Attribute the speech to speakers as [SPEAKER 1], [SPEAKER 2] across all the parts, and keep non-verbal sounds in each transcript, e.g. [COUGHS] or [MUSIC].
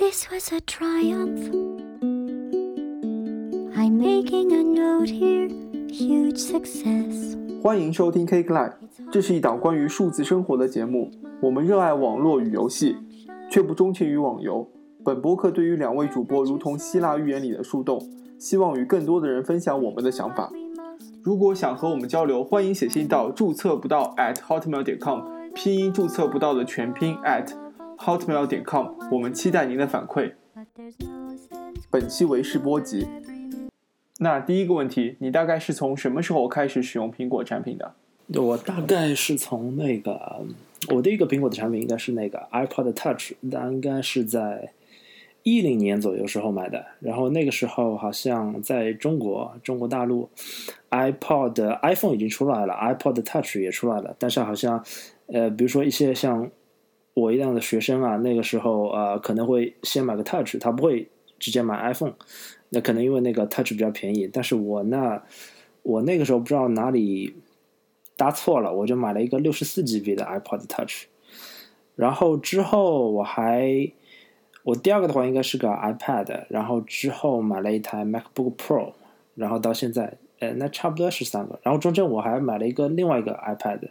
[SPEAKER 1] This was a triumph. I'm making a note here, huge success.
[SPEAKER 2] 欢迎收听 Cake Life，这是一档关于数字生活的节目。我们热爱网络与游戏，却不钟情于网游。本播客对于两位主播如同希腊寓言里的树洞，希望与更多的人分享我们的想法。如果想和我们交流，欢迎写信到注册不到 at hotmail.com，拼音注册不到的全拼 at hotmail 点 com。我们期待您的反馈。本期为试播集。那第一个问题，你大概是从什么时候开始使用苹果产品的？
[SPEAKER 3] 我大概是从那个我第一个苹果的产品应该是那个 iPod Touch，那应该是在一零年左右时候买的。然后那个时候好像在中国中国大陆 iPod iPhone 已经出来了，iPod Touch 也出来了，但是好像呃，比如说一些像我一样的学生啊，那个时候呃可能会先买个 Touch，他不会直接买 iPhone。那可能因为那个 Touch 比较便宜，但是我那我那个时候不知道哪里搭错了，我就买了一个六十四 GB 的 iPod Touch。然后之后我还我第二个的话应该是个 iPad，然后之后买了一台 MacBook Pro，然后到现在，呃，那差不多是三个。然后中间我还买了一个另外一个 iPad，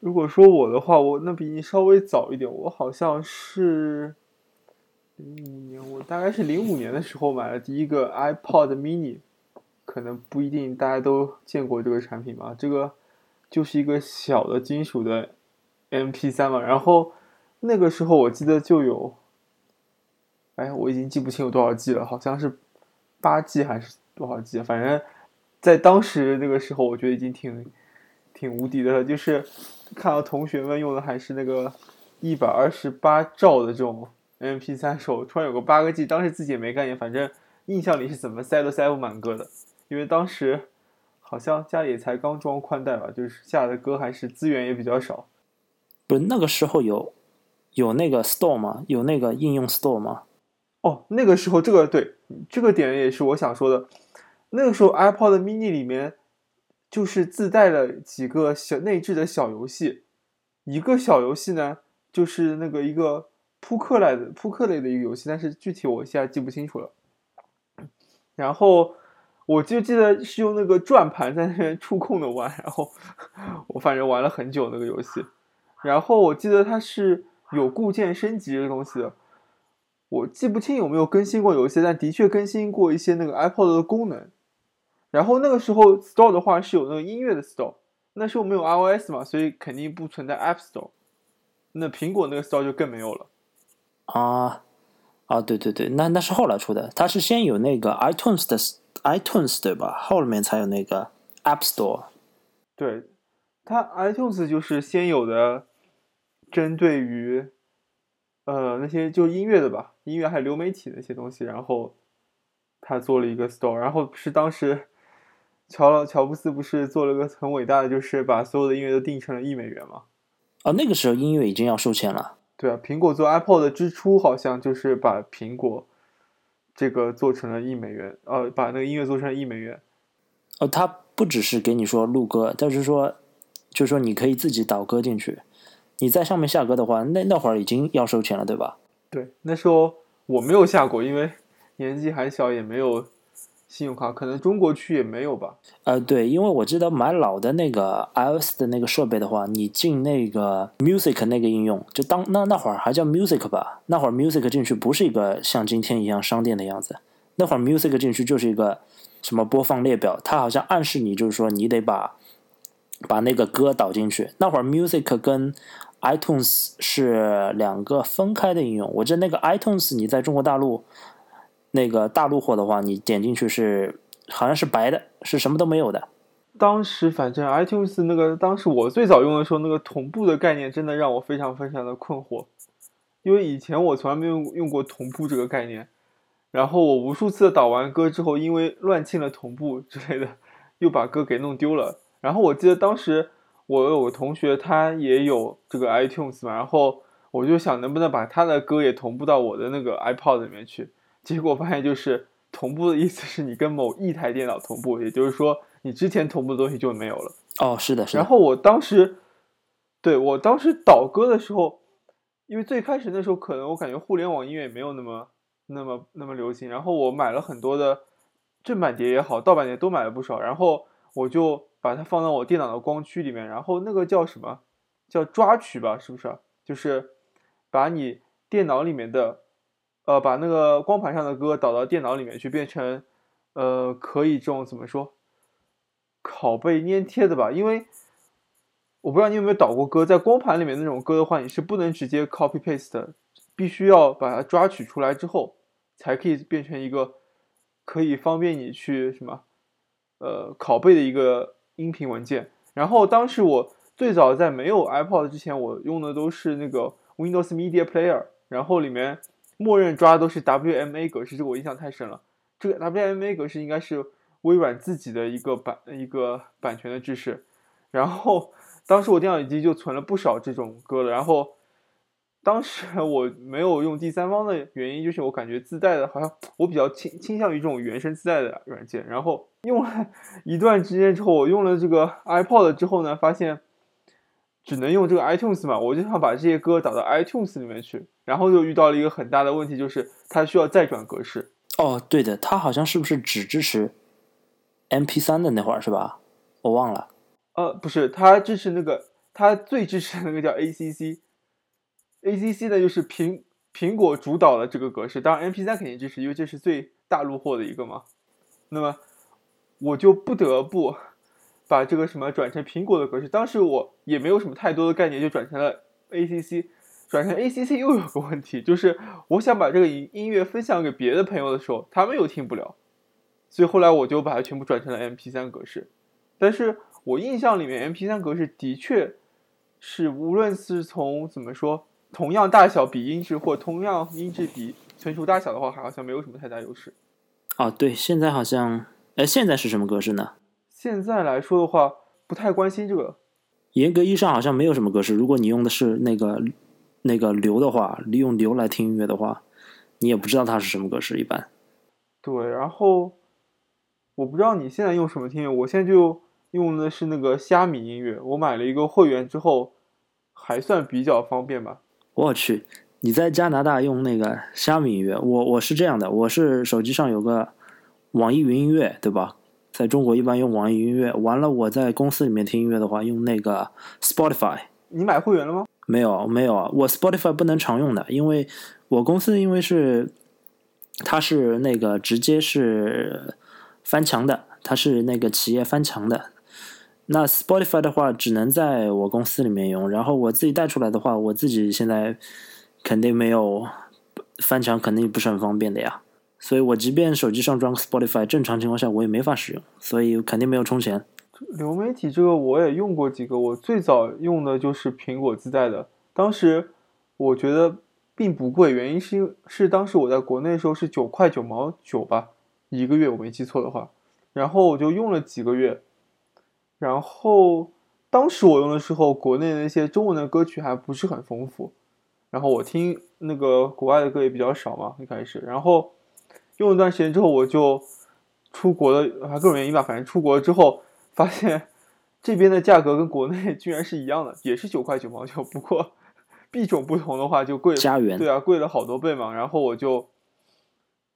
[SPEAKER 2] 如果说我的话，我那比你稍微早一点，我好像是零五年，我大概是零五年的时候买了第一个 iPod mini，可能不一定大家都见过这个产品吧。这个就是一个小的金属的 MP3 嘛，然后那个时候我记得就有，哎，我已经记不清有多少 G 了，好像是八 G 还是多少 G，反正在当时那个时候，我觉得已经挺挺无敌的了。就是看到同学们用的还是那个一百二十八兆的这种 MP3 手，突然有个八个 G，当时自己也没概念，反正印象里是怎么塞都塞不满歌的，因为当时好像家里才刚装宽带吧，就是下的歌还是资源也比较少。
[SPEAKER 3] 不是那个时候有有那个 Store 吗？有那个应用 Store 吗？
[SPEAKER 2] 哦，那个时候这个对这个点也是我想说的。那个时候 iPod mini 里面就是自带了几个小内置的小游戏，一个小游戏呢就是那个一个扑克类的扑克类的一个游戏，但是具体我现在记不清楚了。然后我就记得是用那个转盘在那边触控的玩，然后我反正玩了很久那个游戏。然后我记得它是有固件升级这个东西的。我记不清有没有更新过游戏，但的确更新过一些那个 iPod 的功能。然后那个时候 Store 的话是有那个音乐的 Store，那时候没有 iOS 嘛，所以肯定不存在 App Store。那苹果那个 Store 就更没有了。
[SPEAKER 3] 啊啊，对对对，那那是后来出的，它是先有那个 iTunes 的 iTunes 对吧？后面才有那个 App Store。
[SPEAKER 2] 对，它 iTunes 就是先有的，针对于呃那些就音乐的吧，音乐还有流媒体那些东西，然后他做了一个 Store，然后是当时乔了乔布斯不是做了个很伟大的，就是把所有的音乐都定成了一美元嘛。
[SPEAKER 3] 哦，那个时候音乐已经要收钱了。
[SPEAKER 2] 对啊，苹果做 iPod 之初好像就是把苹果这个做成了一美元，呃，把那个音乐做成了一美元。
[SPEAKER 3] 哦，它不只是给你说录歌，但是说，就是说你可以自己导歌进去。你在上面下歌的话，那那会儿已经要收钱了，对吧？
[SPEAKER 2] 对，那时候我没有下过，因为年纪还小，也没有信用卡，可能中国区也没有吧。
[SPEAKER 3] 呃，对，因为我记得买老的那个 iOS 的那个设备的话，你进那个 Music 那个应用，就当那那会儿还叫 Music 吧，那会儿 Music 进去不是一个像今天一样商店的样子，那会儿 Music 进去就是一个什么播放列表，它好像暗示你就是说你得把把那个歌导进去。那会儿 Music 跟 iTunes 是两个分开的应用，我记得那个 iTunes 你在中国大陆那个大陆货的话，你点进去是好像是白的，是什么都没有的。
[SPEAKER 2] 当时反正 iTunes 那个，当时我最早用的时候，那个同步的概念真的让我非常非常的困惑，因为以前我从来没有用过同步这个概念。然后我无数次的导完歌之后，因为乱清了同步之类的，又把歌给弄丢了。然后我记得当时我有个同学，他也有这个 iTunes 嘛，然后我就想能不能把他的歌也同步到我的那个 iPod 里面去。结果发现就是同步的意思是你跟某一台电脑同步，也就是说你之前同步的东西就没有了。
[SPEAKER 3] 哦，是的，是的。
[SPEAKER 2] 然后我当时，对我当时倒戈的时候，因为最开始那时候可能我感觉互联网音乐也没有那么那么那么流行，然后我买了很多的正版碟也好，盗版碟都买了不少，然后我就把它放到我电脑的光驱里面，然后那个叫什么？叫抓取吧，是不是？就是把你电脑里面的，呃，把那个光盘上的歌导到电脑里面去，变成呃可以这种怎么说？拷贝粘贴的吧，因为。我不知道你有没有导过歌，在光盘里面那种歌的话，你是不能直接 copy paste 的，必须要把它抓取出来之后，才可以变成一个可以方便你去什么，呃，拷贝的一个音频文件。然后当时我最早在没有 iPod 之前，我用的都是那个 Windows Media Player，然后里面默认抓的都是 WMA 格式，这个我印象太深了。这个 WMA 格式应该是微软自己的一个版一个版权的制式，然后。当时我电脑已经就存了不少这种歌了，然后当时我没有用第三方的原因，就是我感觉自带的好像我比较倾倾向于这种原生自带的软件。然后用了一段时间之后，我用了这个 iPod 之后呢，发现只能用这个 iTunes 嘛，我就想把这些歌导到 iTunes 里面去，然后就遇到了一个很大的问题，就是它需要再转格式。
[SPEAKER 3] 哦，对的，它好像是不是只支持 MP3 的那会儿是吧？我忘了。
[SPEAKER 2] 呃，不是，它支持那个，它最支持的那个叫 ACC，ACC 呢就是苹苹果主导的这个格式，当然 MP3 肯定支持，因为这是最大陆货的一个嘛。那么我就不得不把这个什么转成苹果的格式，当时我也没有什么太多的概念，就转成了 ACC。转成 ACC 又有个问题，就是我想把这个音音乐分享给别的朋友的时候，他们又听不了，所以后来我就把它全部转成了 MP3 格式，但是。我印象里面，MP3 格式的确是无论是从怎么说，同样大小比音质或同样音质比存储大小的话，好像没有什么太大优势。
[SPEAKER 3] 哦，对，现在好像，哎，现在是什么格式呢？
[SPEAKER 2] 现在来说的话，不太关心这个。
[SPEAKER 3] 严格意义上好像没有什么格式。如果你用的是那个那个流的话，利用流来听音乐的话，你也不知道它是什么格式。一般。
[SPEAKER 2] 对，然后我不知道你现在用什么听音乐，我现在就。用的是那个虾米音乐，我买了一个会员之后，还算比较方便吧。
[SPEAKER 3] 我去，你在加拿大用那个虾米音乐？我我是这样的，我是手机上有个网易云音乐，对吧？在中国一般用网易音乐。完了，我在公司里面听音乐的话，用那个 Spotify。
[SPEAKER 2] 你买会员了吗？
[SPEAKER 3] 没有，没有啊。我 Spotify 不能常用的，因为我公司因为是，它是那个直接是翻墙的，它是那个企业翻墙的。那 Spotify 的话，只能在我公司里面用，然后我自己带出来的话，我自己现在肯定没有翻墙，肯定不是很方便的呀。所以我即便手机上装 Spotify，正常情况下我也没法使用，所以肯定没有充钱。
[SPEAKER 2] 流媒体这个我也用过几个，我最早用的就是苹果自带的，当时我觉得并不贵，原因是因是当时我在国内的时候是九块九毛九吧，一个月我没记错的话，然后我就用了几个月。然后当时我用的时候，国内的那些中文的歌曲还不是很丰富，然后我听那个国外的歌也比较少嘛，一开始。然后用一段时间之后，我就出国了，还各种原因吧，反正出国之后发现这边的价格跟国内居然是一样的，也是九块九毛九，不过币种不同的话就贵，
[SPEAKER 3] 加元
[SPEAKER 2] 对啊，贵了好多倍嘛。然后我就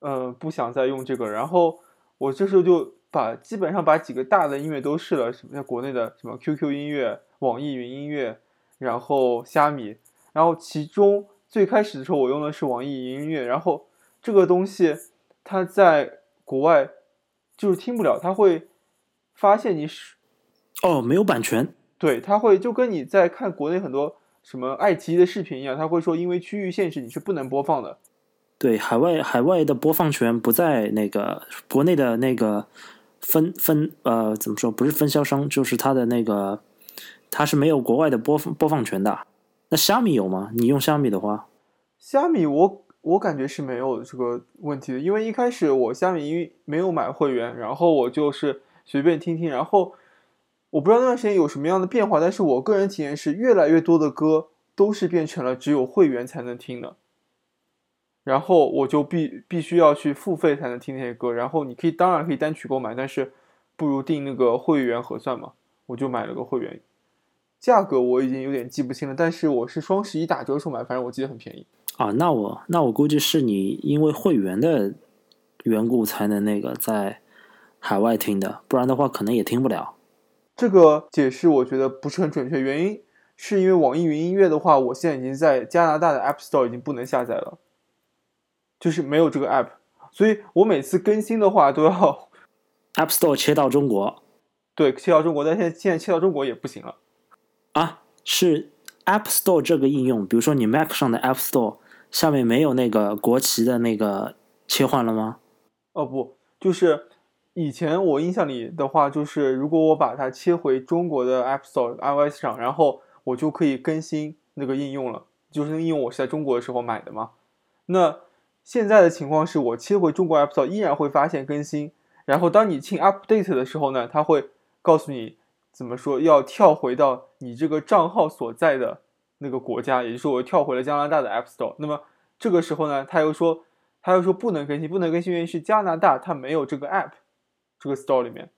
[SPEAKER 2] 嗯不想再用这个，然后我这时候就。把基本上把几个大的音乐都试了，什么像国内的什么 QQ 音乐、网易云音乐，然后虾米，然后其中最开始的时候我用的是网易云音乐，然后这个东西它在国外就是听不了，他会发现你是
[SPEAKER 3] 哦没有版权，
[SPEAKER 2] 对，他会就跟你在看国内很多什么爱奇艺的视频一样，他会说因为区域限制你是不能播放的，
[SPEAKER 3] 对，海外海外的播放权不在那个国内的那个。分分呃，怎么说？不是分销商，就是他的那个，他是没有国外的播放播放权的。那虾米有吗？你用虾米的话，
[SPEAKER 2] 虾米我我感觉是没有这个问题的，因为一开始我虾米因为没有买会员，然后我就是随便听听，然后我不知道那段时间有什么样的变化，但是我个人体验是越来越多的歌都是变成了只有会员才能听的。然后我就必必须要去付费才能听那些歌，然后你可以当然可以单曲购买，但是不如订那个会员合算嘛，我就买了个会员。价格我已经有点记不清了，但是我是双十一打折时候买，反正我记得很便宜。
[SPEAKER 3] 啊，那我那我估计是你因为会员的缘故才能那个在海外听的，不然的话可能也听不了。
[SPEAKER 2] 这个解释我觉得不是很准确，原因是因为网易云音乐的话，我现在已经在加拿大的 App Store 已经不能下载了，就是没有这个 App，所以我每次更新的话都要 [LAUGHS]
[SPEAKER 3] App Store 切到中国
[SPEAKER 2] 对切到中国，但现在现在切到中国也不行了。
[SPEAKER 3] 啊，是 App Store 这个应用，比如说你 Mac 上的 App Store 下面没有那个国旗的那个切换了吗？
[SPEAKER 2] 哦不，就是以前我印象里的话，就是如果我把它切回中国的 App Store iOS 上，然后我就可以更新那个应用了。就是那个应用我是在中国的时候买的嘛。那现在的情况是我切回中国 App Store 依然会发现更新，然后当你进 Update 的时候呢，它会告诉你怎么说要跳回到你这个账号所在的那个国家，也就是我跳回了加拿大的 App Store。那么这个时候呢，他又说他又说不能更新，不能更新原因是加拿大它没有这个 App 这个 Store 里面。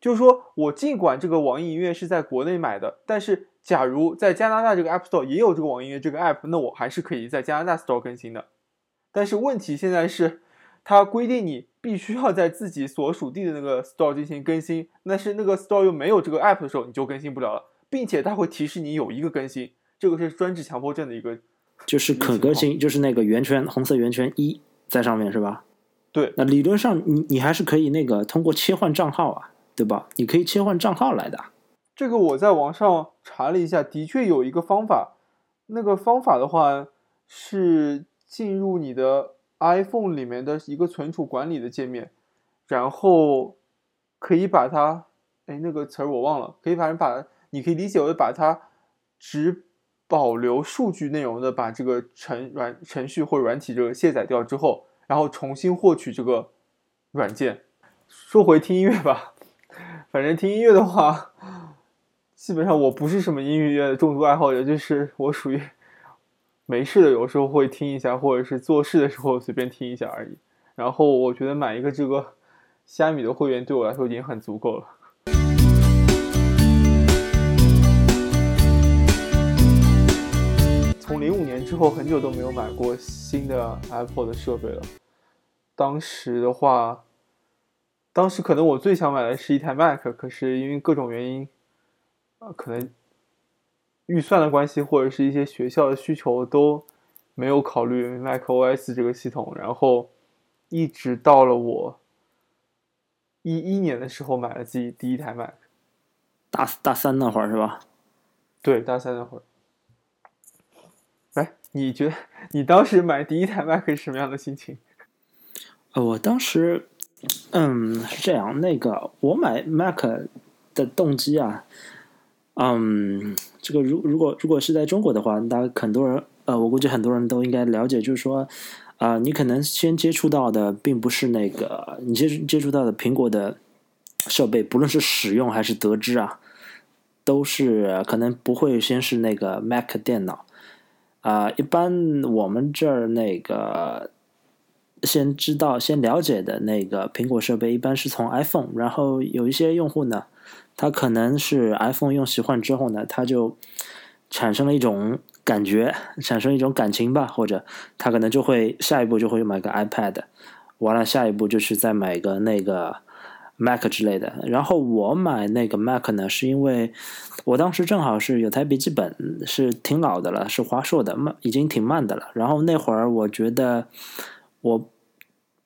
[SPEAKER 2] 就是说我尽管这个网易音乐是在国内买的，但是假如在加拿大这个 App Store 也有这个网易音乐这个 App，那我还是可以在加拿大 Store 更新的。但是问题现在是，它规定你必须要在自己所属地的那个 Store 进行更新，但是那个 Store 又没有这个 App 的时候，你就更新不了了，并且它会提示你有一个更新，这个是专治强迫症的一个。
[SPEAKER 3] 就是可更新，就是那个圆圈红色圆圈一在上面是吧？
[SPEAKER 2] 对，
[SPEAKER 3] 那理论上你你还是可以那个通过切换账号啊，对吧？你可以切换账号来的。
[SPEAKER 2] 这个我在网上查了一下，的确有一个方法。那个方法的话是进入你的 iPhone 里面的一个存储管理的界面，然后可以把它，哎，那个词儿我忘了，可以反正把，你可以理解为把它只保留数据内容的把这个程软程序或软体这个卸载掉之后，然后重新获取这个软件。说回听音乐吧，反正听音乐的话。基本上我不是什么音乐的重度爱好者，就是我属于没事的，有时候会听一下，或者是做事的时候随便听一下而已。然后我觉得买一个这个虾米的会员对我来说已经很足够了。从零五年之后，很久都没有买过新的 Apple 的设备了。当时的话，当时可能我最想买的是一台 Mac，可是因为各种原因。啊，可能预算的关系，或者是一些学校的需求都没有考虑 macOS 这个系统，然后一直到了我一一年的时候买了自己第一台 Mac，
[SPEAKER 3] 大大三那会儿是吧？
[SPEAKER 2] 对，大三那会儿。你觉得你当时买第一台 Mac 是什么样的心情？
[SPEAKER 3] 呃，我当时，嗯，是这样，那个我买 Mac 的动机啊。嗯，这个如如果如果是在中国的话，大家很多人呃，我估计很多人都应该了解，就是说啊，你可能先接触到的并不是那个你接接触到的苹果的设备，不论是使用还是得知啊，都是可能不会先是那个 Mac 电脑啊。一般我们这儿那个先知道、先了解的那个苹果设备，一般是从 iPhone，然后有一些用户呢。他可能是 iPhone 用习惯之后呢，他就产生了一种感觉，产生一种感情吧，或者他可能就会下一步就会买个 iPad，完了下一步就是再买个那个 Mac 之类的。然后我买那个 Mac 呢，是因为我当时正好是有台笔记本，是挺老的了，是华硕的，慢已经挺慢的了。然后那会儿我觉得我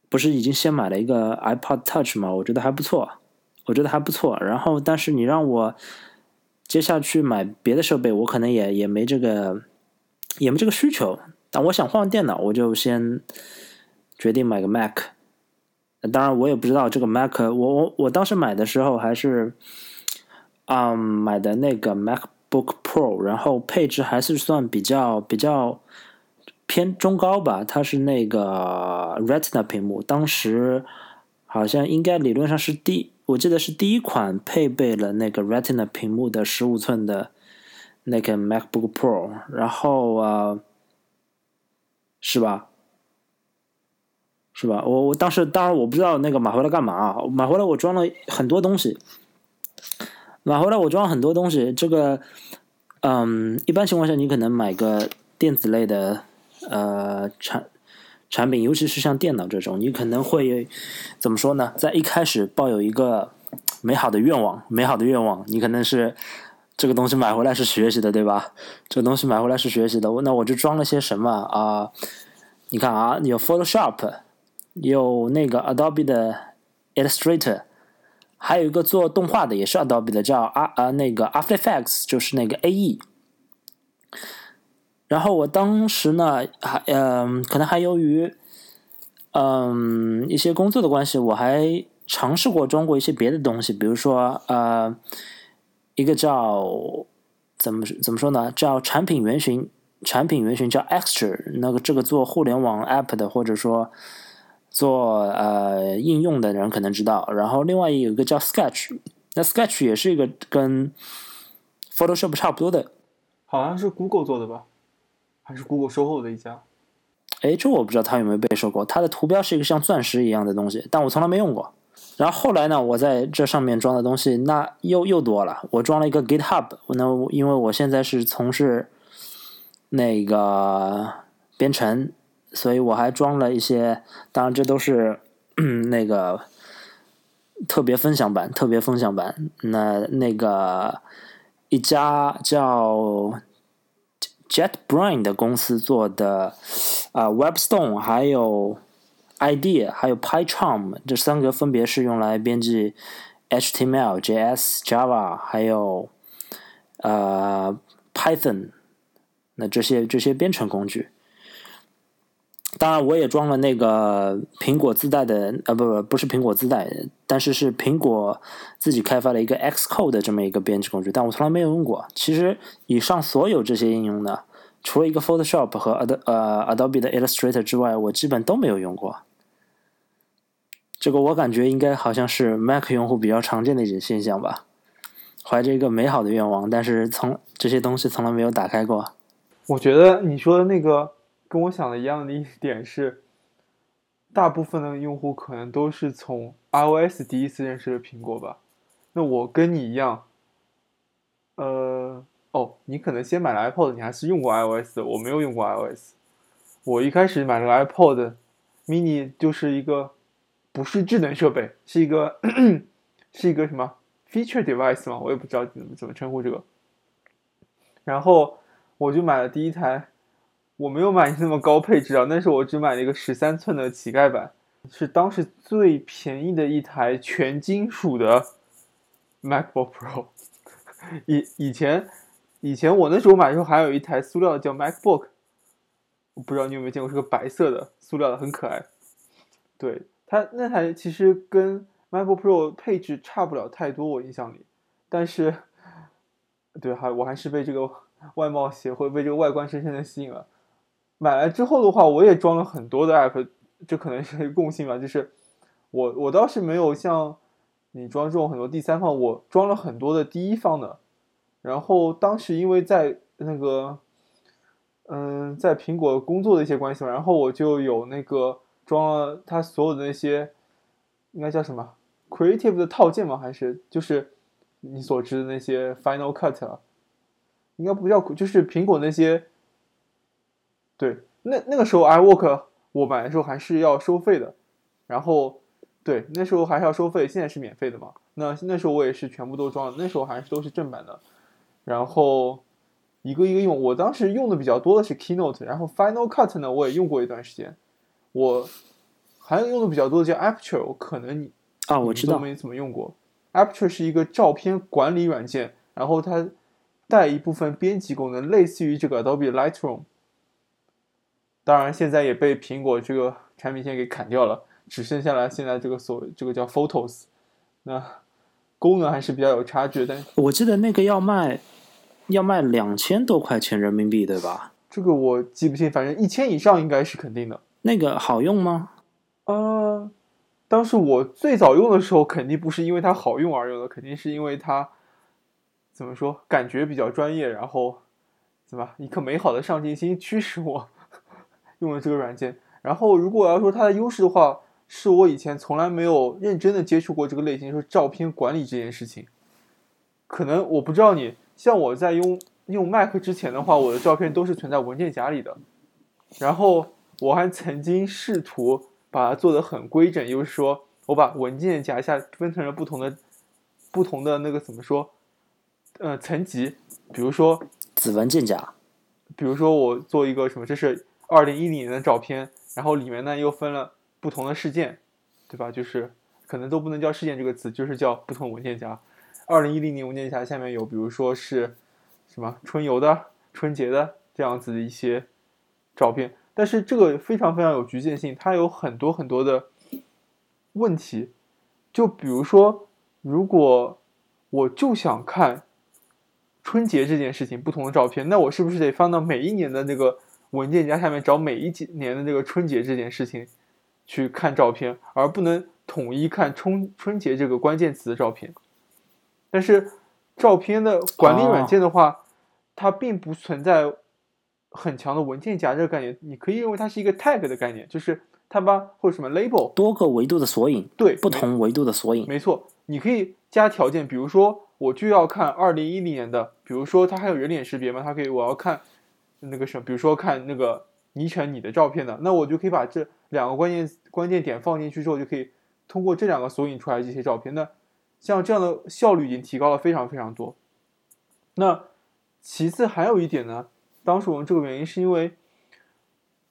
[SPEAKER 3] 不是已经先买了一个 iPod Touch 嘛，我觉得还不错。我觉得还不错，然后但是你让我接下去买别的设备，我可能也也没这个也没这个需求。但我想换电脑，我就先决定买个 Mac。当然，我也不知道这个 Mac，我我我当时买的时候还是啊买的那个 MacBook Pro，然后配置还是算比较比较偏中高吧。它是那个 Retina 屏幕，当时好像应该理论上是第。我记得是第一款配备了那个 Retina 屏幕的十五寸的那个 MacBook Pro，然后啊，是吧？是吧？我我当时当然我不知道那个买回来干嘛啊？买回来我装了很多东西，买回来我装了很多东西。这个嗯，一般情况下，你可能买个电子类的呃产产品，尤其是像电脑这种，你可能会怎么说呢？在一开始抱有一个美好的愿望，美好的愿望，你可能是这个东西买回来是学习的，对吧？这个东西买回来是学习的，那我就装了些什么啊？你看啊，有 Photoshop，有那个 Adobe 的 Illustrator。还有一个做动画的，也是 Adobe 的，叫啊啊那个 After Effects，就是那个 AE。然后我当时呢，还嗯，可能还由于嗯一些工作的关系，我还尝试过装过一些别的东西，比如说呃一个叫怎么怎么说呢，叫产品原型，产品原型叫 Extra，那个这个做互联网 App 的，或者说。做呃应用的人可能知道，然后另外有一个叫 Sketch，那 Sketch 也是一个跟 Photoshop 差不多的，
[SPEAKER 2] 好像是 Google 做的吧，还是 Google 收购的一家？
[SPEAKER 3] 哎，这我不知道它有没有被收购。它的图标是一个像钻石一样的东西，但我从来没用过。然后后来呢，我在这上面装的东西那又又多了，我装了一个 GitHub，那因为我现在是从事那个编程。所以我还装了一些，当然这都是嗯 [CLEARS THROAT] 那个特别分享版，特别分享版。那那个一家叫 JetBrain 的公司做的啊，WebStone 还有 IDEA 还有 PyCharm 这三个分别是用来编辑 HTML、JS、Java 还有呃 Python 那这些这些编程工具。当然，我也装了那个苹果自带的，呃，不不，不是苹果自带，但是是苹果自己开发了一个 Xcode 的这么一个编辑工具，但我从来没有用过。其实，以上所有这些应用呢，除了一个 Photoshop 和 Ad 呃 Adobe 的 Illustrator 之外，我基本都没有用过。这个我感觉应该好像是 Mac 用户比较常见的一种现象吧。怀着一个美好的愿望，但是从这些东西从来没有打开过。
[SPEAKER 2] 我觉得你说的那个。跟我想的一样的一点是，大部分的用户可能都是从 iOS 第一次认识了苹果吧。那我跟你一样，呃，哦，你可能先买了 iPod，你还是用过 iOS 的，我没有用过 iOS。我一开始买了 iPod mini，就是一个不是智能设备，是一个 [CLEARS THROAT] 是一个什么 feature device 嘛，我也不知道怎么怎么称呼这个。然后我就买了第一台。我没有买那么高配置啊，那时候我只买了一个十三寸的乞丐版，是当时最便宜的一台全金属的 MacBook Pro。[LAUGHS] 以以前以前我那时候买的时候还有一台塑料的叫 MacBook，我不知道你有没有见过，是个白色的塑料的，很可爱。对它那台其实跟 MacBook Pro 配置差不了太多，我印象里，但是 [LAUGHS] 对还我还是被这个外貌协会被这个外观深深的吸引了。买来之后的话，我也装了很多的 app，这可能是共性吧。就是我我倒是没有像你装这种很多第三方，我装了很多的第一方的。然后当时因为在那个嗯，在苹果工作的一些关系嘛，然后我就有那个装了它所有的那些应该叫什么 Creative 的套件吗？还是就是你所知的那些 Final Cut 啊？应该不叫，就是苹果那些。对，那那个时候 iWork 我买的时候还是要收费的，然后对那时候还是要收费，现在是免费的嘛。那那时候我也是全部都装了，那时候还是都是正版的，然后一个一个用。我当时用的比较多的是 Keynote，然后 Final Cut 呢我也用过一段时间。我还有用的比较多的叫 Aperture，可能你
[SPEAKER 3] 啊我知道
[SPEAKER 2] 没怎么用过。Aperture 是一个照片管理软件，然后它带一部分编辑功能，类似于这个 Adobe Lightroom。当然，现在也被苹果这个产品线给砍掉了，只剩下了现在这个所这个叫 Photos，那功能还是比较有差距。但
[SPEAKER 3] 我记得那个要卖要卖两千多块钱人民币，对吧？
[SPEAKER 2] 这个我记不清，反正一千以上应该是肯定的。
[SPEAKER 3] 那个好用吗？
[SPEAKER 2] 呃，当时我最早用的时候，肯定不是因为它好用而用的，肯定是因为它怎么说，感觉比较专业，然后怎么一颗美好的上进心驱使我。用了这个软件，然后如果要说它的优势的话，是我以前从来没有认真的接触过这个类型，说照片管理这件事情。可能我不知道你，像我在用用 Mac 之前的话，我的照片都是存在文件夹里的。然后我还曾经试图把它做得很规整，就是说我把文件夹下分成了不同的、不同的那个怎么说？呃，层级，比如说
[SPEAKER 3] 子文件夹，
[SPEAKER 2] 比如说我做一个什么，这是二零一零年的照片，然后里面呢又分了不同的事件，对吧？就是可能都不能叫事件这个词，就是叫不同文件夹。二零一零年文件夹下面有，比如说是什么春游的、春节的这样子的一些照片，但是这个非常非常有局限性，它有很多很多的问题。就比如说，如果我就想看春节这件事情不同的照片，那我是不是得放到每一年的那个文件夹下面找每一几年的这个春节这件事情去看照片，而不能统一看春春节这个关键词的照片？但是照片的管理软件的话，它并不存在很强的文件夹这个概念，你可以认为它是一个 tag 的概念，就是它把或者什么 label
[SPEAKER 3] 多个维度的索引，
[SPEAKER 2] 对。
[SPEAKER 3] 不同维度的索引，
[SPEAKER 2] 没错，你可以加条件，比如说我就要看二零一零年的，比如说它还有人脸识别嘛，它可以我要看那个什么，比如说看那个倪晨你的照片的，那我就可以把这两个关键关键点放进去之后，就可以通过这两个索引出来这些照片。那像这样的效率已经提高了非常非常多。那其次还有一点呢，当时我们这个原因是因为，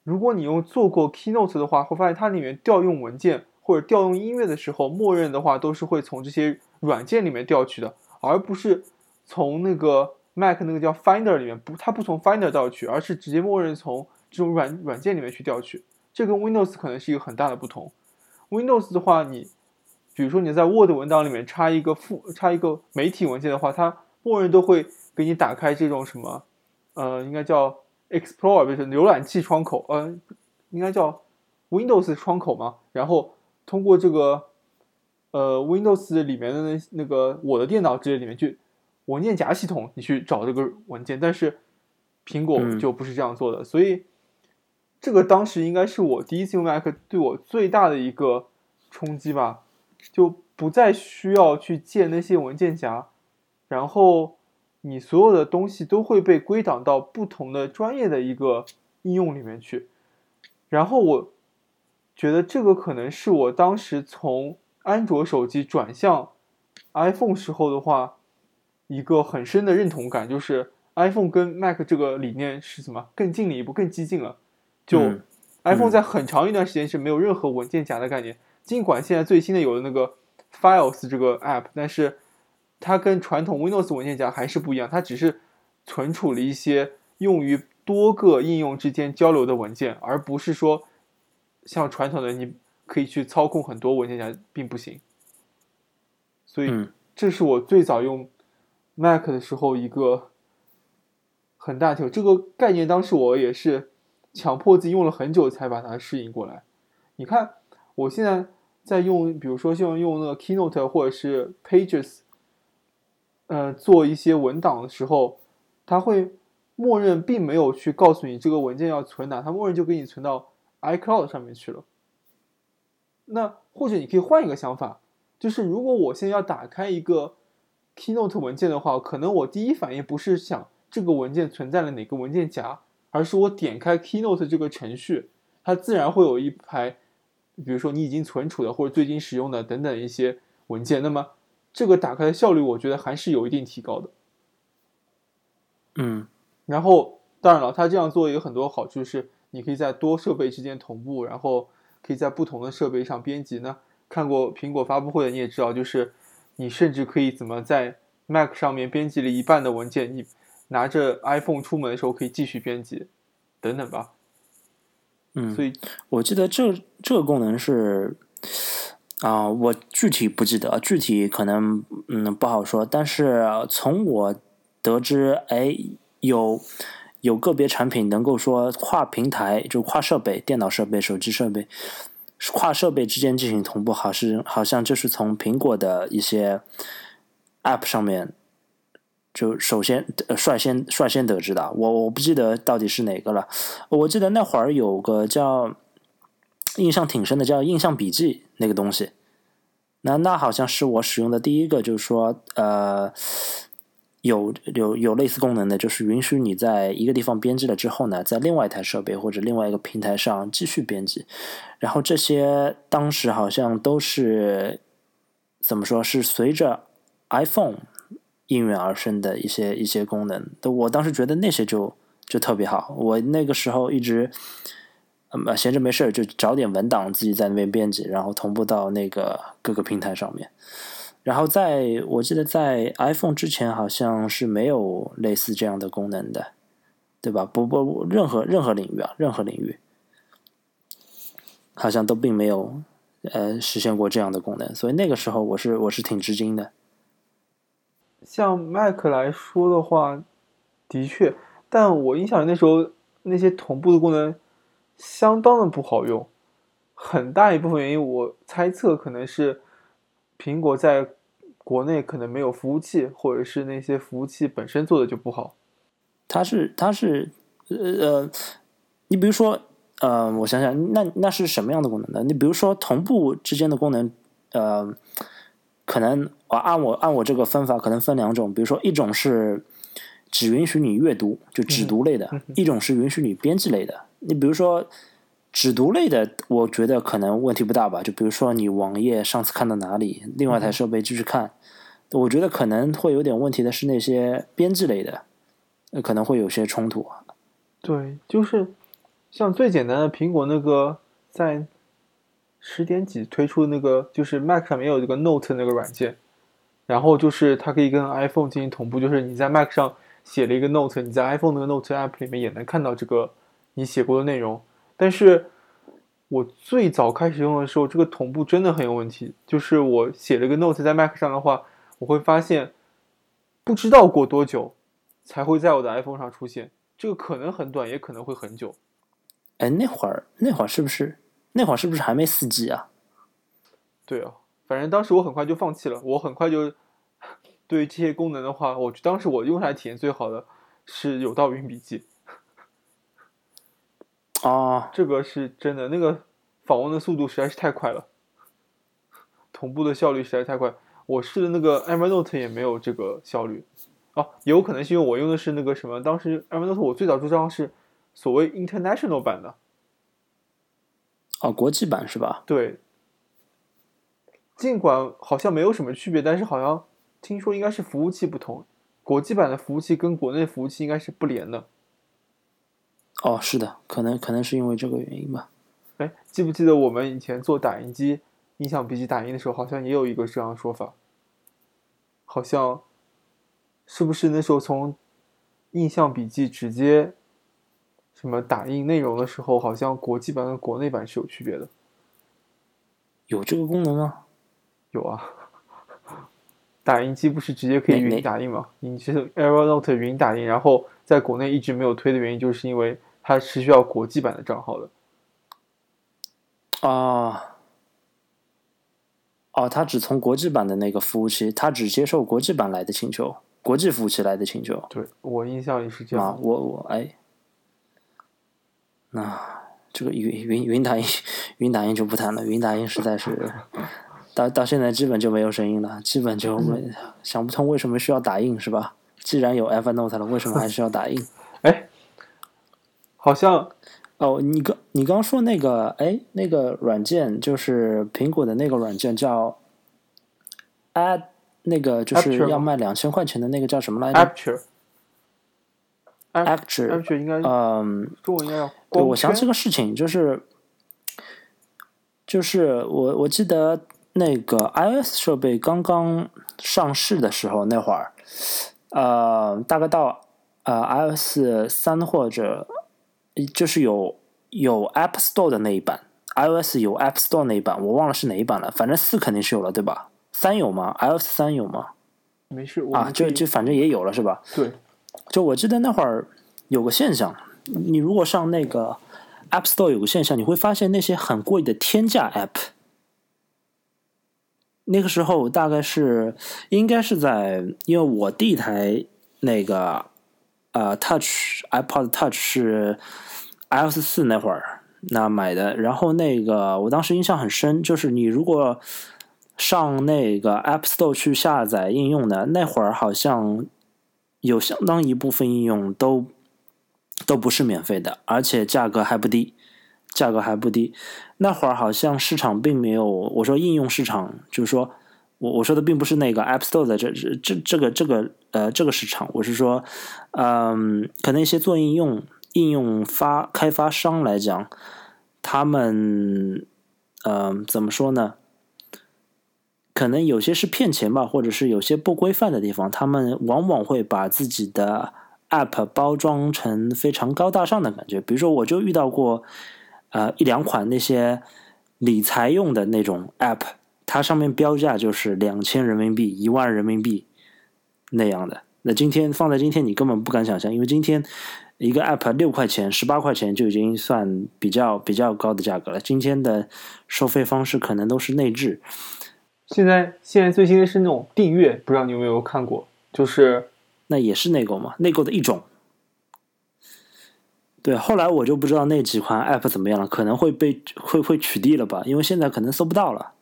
[SPEAKER 2] 如果你用做过 Keynote 的话，会发现它里面调用文件或者调用音乐的时候，默认的话都是会从这些软件里面调取的，而不是从那个 Mac 那个叫 Finder 里面不，它不从 Finder 调取，而是直接默认从这种软软件里面去调取。这跟 Windows 可能是一个很大的不同。Windows 的话，你比如说你在 Word 文档里面插一个附插一个媒体文件的话，它默认都会给你打开这种什么，呃，应该叫 Explorer，就是浏览器窗口，呃，应该叫 Windows 窗口嘛。然后通过这个呃 Windows 里面的那那个我的电脑之类里面去文件夹系统，你去找这个文件。但是苹果
[SPEAKER 3] 嗯
[SPEAKER 2] 就不是这样做的，所以这个当时应该是我第一次用 Mac 对我最大的一个冲击吧。就不再需要去建那些文件夹，然后你所有的东西都会被归档到不同的专业的一个应用里面去。然后我觉得这个可能是我当时从安卓手机转向 iPhone 时候的话，一个很深的认同感，就是 iPhone 跟 Mac 这个理念是什么更进了一步，更激进了。就
[SPEAKER 3] 嗯
[SPEAKER 2] iPhone
[SPEAKER 3] 嗯
[SPEAKER 2] 在很长一段时间是没有任何文件夹的概念。尽管现在最新的有了那个 Files 这个 app，但是它跟传统 Windows 文件夹还是不一样，它只是存储了一些用于多个应用之间交流的文件，而不是说像传统的你可以去操控很多文件夹，并不行。所以
[SPEAKER 3] 嗯
[SPEAKER 2] 这是我最早用 Mac 的时候一个很大条。这个概念当时我也是强迫自己用了很久才把它适应过来。你看，我现在在用，比如说像用那个 Keynote 或者是 Pages，呃，做一些文档的时候，它会默认并没有去告诉你这个文件要存哪，它默认就给你存到 iCloud 上面去了。那或者你可以换一个想法，就是如果我现在要打开一个 Keynote 文件的话，可能我第一反应不是想这个文件存在了哪个文件夹，而是我点开 Keynote 这个程序，它自然会有一排，比如说你已经存储的或者最近使用的等等一些文件。那么这个打开的效率，我觉得还是有一定提高的。
[SPEAKER 3] 嗯
[SPEAKER 2] 然后，当然了，它这样做有很多好处是，你可以在多设备之间同步，然后可以在不同的设备上编辑呢。看过苹果发布会的你也知道，就是你甚至可以怎么在 Mac 上面编辑了一半的文件，你拿着 iPhone 出门的时候可以继续编辑，等等吧。
[SPEAKER 3] 嗯，
[SPEAKER 2] 所以
[SPEAKER 3] 我记得这这个功能是啊、我具体不记得，具体可能嗯不好说。但是从我得知，哎，有有个别产品能够说跨平台，就跨设备、电脑设备、手机设备，跨设备之间进行同步，好是好像就是从苹果的一些 App 上面。就首先呃率先率先得知的，我我不记得到底是哪个了。我记得那会儿有个叫印象挺深的，叫印象笔记那个东西。那那好像是我使用的第一个，就是说呃有有有类似功能的，就是允许你在一个地方编辑了之后呢，在另外一台设备或者另外一个平台上继续编辑。然后这些当时好像都是怎么说是随着 iPhone 应运而生的一些一些功能。我当时觉得那些就就特别好。我那个时候一直嗯闲着没事儿就找点文档自己在那边编辑，然后同步到那个各个平台上面。然后在我记得在 iPhone 之前好像是没有类似这样的功能的，对吧？不不，任何任何领域啊，任何领域，好像都并没有呃实现过这样的功能。所以那个时候我是我是挺吃惊的。
[SPEAKER 2] 像 Mac 来说的话，的确，但我印象里那时候那些同步的功能相当的不好用，很大一部分原因我猜测可能是。苹果在国内可能没有服务器，或者是那些服务器本身做的就不好。
[SPEAKER 3] 它是它是呃呃，你比如说呃，我想想，那那是什么样的功能呢？你比如说同步之间的功能，呃，可能我按我按我这个分法，可能分两种。比如说一种是只允许你阅读，就只读类的；一种是允许你编辑类的。你比如说。只读类的，我觉得可能问题不大吧。就比如说你网页上次看到哪里，另外一台设备继续看，我觉得可能会有点问题的是那些编辑类的，可能会有些冲突。
[SPEAKER 2] 对，就是像最简单的苹果那个在十点几推出的那个，就是 Mac 上面有这个 Note 那个软件，然后就是它可以跟 iPhone 进行同步，就是你在 Mac 上写了一个 Note，你在 iPhone 那个 Note App 里面也能看到这个你写过的内容。但是我最早开始用的时候，这个同步真的很有问题。就是我写了个 note 在 Mac 上的话，我会发现不知道过多久才会在我的 iPhone 上出现。这个可能很短，也可能会很久。
[SPEAKER 3] 哎，那会儿那会儿是不是那会儿是不是还没四 G 啊？
[SPEAKER 2] 对啊，反正当时我很快就放弃了。我很快就对于这些功能的话，我当时我用下来体验最好的是有道云笔记。
[SPEAKER 3] 啊，
[SPEAKER 2] 这个是真的，那个访问的速度实在是太快了，同步的效率实在太快。我试的那个 Evernote 也没有这个效率。哦，有可能是因为我用的是那个什么，当时 Evernote 我最早注册是所谓 International 版的。
[SPEAKER 3] 哦，国际版是吧？
[SPEAKER 2] 对。尽管好像没有什么区别，但是好像听说应该是服务器不同，国际版的服务器跟国内服务器应该是不连的。
[SPEAKER 3] 哦，是的，可能可能是因为这个原因吧。
[SPEAKER 2] 哎，记不记得我们以前做打印机、印象笔记打印的时候，好像也有一个这样的说法。好像是不是那时候从印象笔记直接什么打印内容的时候，好像国际版跟国内版是有区别的？
[SPEAKER 3] 有这个功能吗？
[SPEAKER 2] 有啊，打印机不是直接可以云打印吗？你是 Evernote 云打印，然后在国内一直没有推的原因，就是因为。它是需要国际版的账号的，
[SPEAKER 3] 啊，哦，它只从国际版的那个服务器，它只接受国际版来的请求，国际服务器来的请求。
[SPEAKER 2] 对我印象里是这样。
[SPEAKER 3] 啊，我我哎，那这个云云云打印云打印就不谈了，云打印实在是到到现在基本就没有声音了，基本就没 [LAUGHS] 想不通为什么需要打印是吧？既然有 Evernote 了，为什么还需要打印？[LAUGHS]
[SPEAKER 2] 哎。好像，
[SPEAKER 3] 哦，你刚你刚说那个，哎，那个软件就是苹果的那个软件叫，Add，那个就是要卖两千块钱的那个叫什么来着
[SPEAKER 2] ？Aperture，Aperture 应该，
[SPEAKER 3] 嗯，
[SPEAKER 2] 中文应该叫。
[SPEAKER 3] 对，我想起个事情，就是，就是我我记得那个 iOS 设备刚刚上市的时候那会儿，呃，大概到呃 iOS 三或者。就是有有 App Store 的那一版，iOS 有 App Store 那一版，我忘了是哪一版了。反正四肯定是有了，对吧？三有吗？iOS 三有吗？
[SPEAKER 2] 没事
[SPEAKER 3] 啊，就就反正也有了，是吧？
[SPEAKER 2] 对。
[SPEAKER 3] 就我记得那会儿有个现象，你如果上那个 App Store 有个现象，你会发现那些很贵的天价 App，那个时候大概是应该是在，因为我第一台那个。呃，Touch iPod Touch 是 iOS 四那会儿那买的，然后那个我当时印象很深，就是你如果上那个 App Store 去下载应用的那会儿，好像有相当一部分应用都都不是免费的，而且价格还不低，价格还不低。那会儿好像市场并没有，我说应用市场，就是说我我说的并不是那个 App Store 的这这这这个这个呃这个市场，我是说，嗯，可能一些做应用应用发开发商来讲，他们嗯怎么说呢？可能有些是骗钱吧，或者是有些不规范的地方，他们往往会把自己的 App 包装成非常高大上的感觉。比如说，我就遇到过，呃，一两款那些理财用的那种 App，它上面标价就是两千人民币、一万人民币那样的。那今天放在今天，你根本不敢想象，因为今天一个 App 六块钱、十八块钱就已经算比较比较高的价格了。今天的收费方式可能都是内置。
[SPEAKER 2] 现在现在最新的是那种订阅，不知道你有没有看过？就是
[SPEAKER 3] 那也是内购嘛，内购的一种。对，后来我就不知道那几款 App 怎么样了，可能会被会会取缔了吧？因为现在可能搜不到了。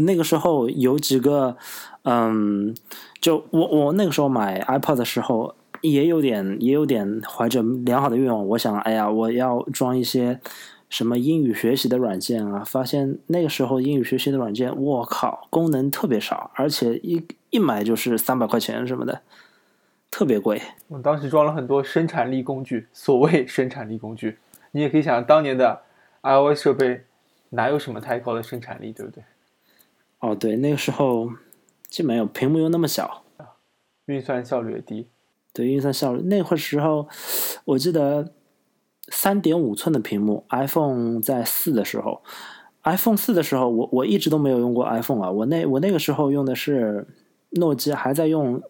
[SPEAKER 3] 那个时候有几个，嗯，就我我那个时候买 iPod 的时候，也有点也有点怀着良好的愿望，我想，哎呀，我要装一些。什么英语学习的软件啊？发现那个时候英语学习的软件，我靠，功能特别少，而且一一买就是三百块钱什么的，特别贵。
[SPEAKER 2] 我当时装了很多生产力工具，所谓 [LAUGHS] 生产力工具，你也可以想，当年的 iOS 设备哪有什么太高的生产力，对不对？
[SPEAKER 3] 哦，对，那个时候基本有屏幕又那么小，
[SPEAKER 2] 运算效率也低。
[SPEAKER 3] 对，运算效率那会时候，我记得。三点五寸的屏幕，iPhone 在四的时候，iPhone 四的时候，我我一直都没有用过 iPhone 啊。我那我那个时候用的是诺基亚，还在用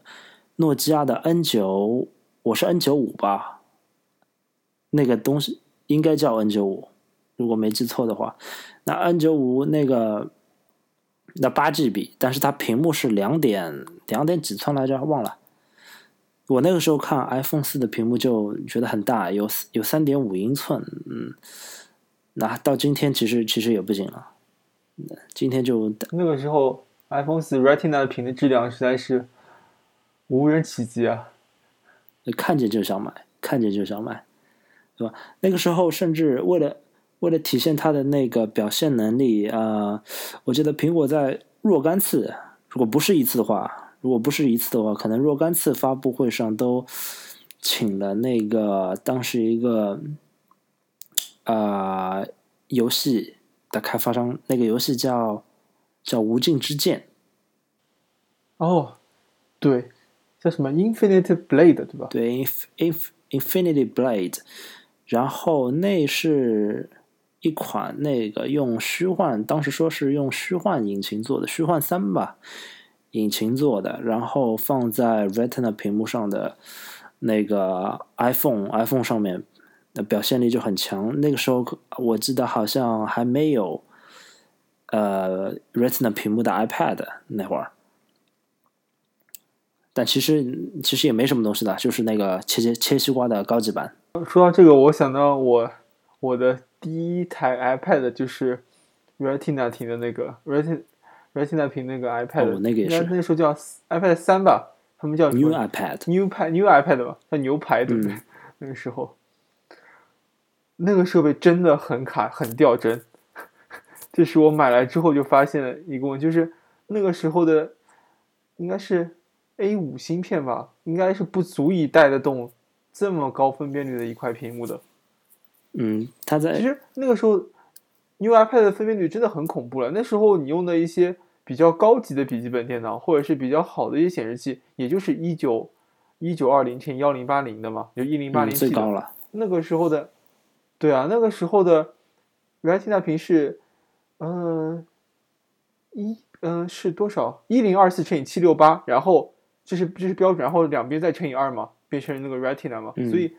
[SPEAKER 3] 诺基亚的 N 九，我是 N 九五吧？那个东西应该叫 N 九五，如果没记错的话。那 N 九五那个那八 GB，但是它屏幕是两点两点几寸来着？忘了。我那个时候看 iPhone 四的屏幕就觉得很大，有有三点五英寸，嗯，那到今天其实其实也不行了，今天就
[SPEAKER 2] 那个时候 iPhone 四 Retina 的屏的质量实在是无人企及啊，
[SPEAKER 3] 看见就想买，看见就想买，对吧？那个时候甚至为了为了体现它的那个表现能力啊，我记得苹果在若干次，如果不是一次的话。如果不是一次的话，可能若干次发布会上都请了那个当时一个啊游戏的开发商，那个游戏叫叫《无尽之剑》。
[SPEAKER 2] 哦，对，叫什么《Infinite Blade》对吧？
[SPEAKER 3] 对，《，Inf Inf Infinity Blade》，然后那是一款那个用虚幻，当时说是用虚幻引擎做的，虚幻三吧。引擎做的，然后放在 Retina 屏幕上的那个 iPhone，iPhone 上面的表现力就很强。那个时候我记得好像还没有呃 Retina 屏幕的 iPad 那会儿，但其实其实也没什么东西的，就是那个切切切西瓜的高级版。
[SPEAKER 2] 说到这个，我想到我我的第一台 iPad 就是 Retina 屏的那个 Retina。Retina 屏那个 iPad，
[SPEAKER 3] 那个也是，
[SPEAKER 2] 那时候叫 iPad 三吧，他们叫
[SPEAKER 3] New iPad，New
[SPEAKER 2] iPad，New iPad 吧，叫牛排对不对？[LAUGHS] 那个时候，那个设备真的很卡，很掉帧。[LAUGHS] 这是我买来之后就发现了一个问题，就是那个时候的应该是 A 五芯片吧，应该是不足以带得动这么高分辨率的一块屏幕的。
[SPEAKER 3] 嗯，它在
[SPEAKER 2] 其实那个时候 New iPad 的分辨率真的很恐怖了。那时候你用的一些。比较高级的笔记本电脑，或者是比较好的一些显示器，也就是一九一九二零乘幺零八零的嘛，就一零八零 P
[SPEAKER 3] 最高了。
[SPEAKER 2] 那个时候的，对啊，那个时候的 Retina 屏是，嗯，一嗯是多少？一零二四乘以七六八，然后这是这是标准，然后两边再乘以二嘛，变成那个 Retina 嘛，所以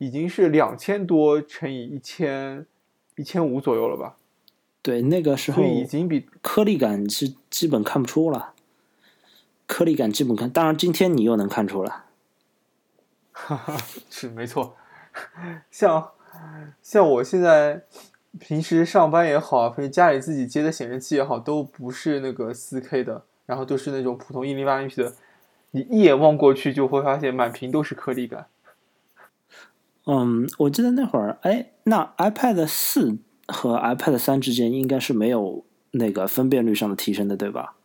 [SPEAKER 2] 已经是两千多乘以一千一千五左右了吧。
[SPEAKER 3] 对，那个时候
[SPEAKER 2] 已经比
[SPEAKER 3] 颗粒感是基本看不出了，颗粒感基本看，当然今天你又能看出了，[LAUGHS]
[SPEAKER 2] 哈哈，是没错，像像我现在平时上班也好，或者家里自己接的显示器也好，都不是那个四 K 的，然后都是那种普通一零八零 P 的，你一眼望过去就会发现满屏都是颗粒感。
[SPEAKER 3] 嗯，我记得那会儿，哎，那 iPad 四和 iPad 三之间应该是没有那个分辨率上的提升的，对吧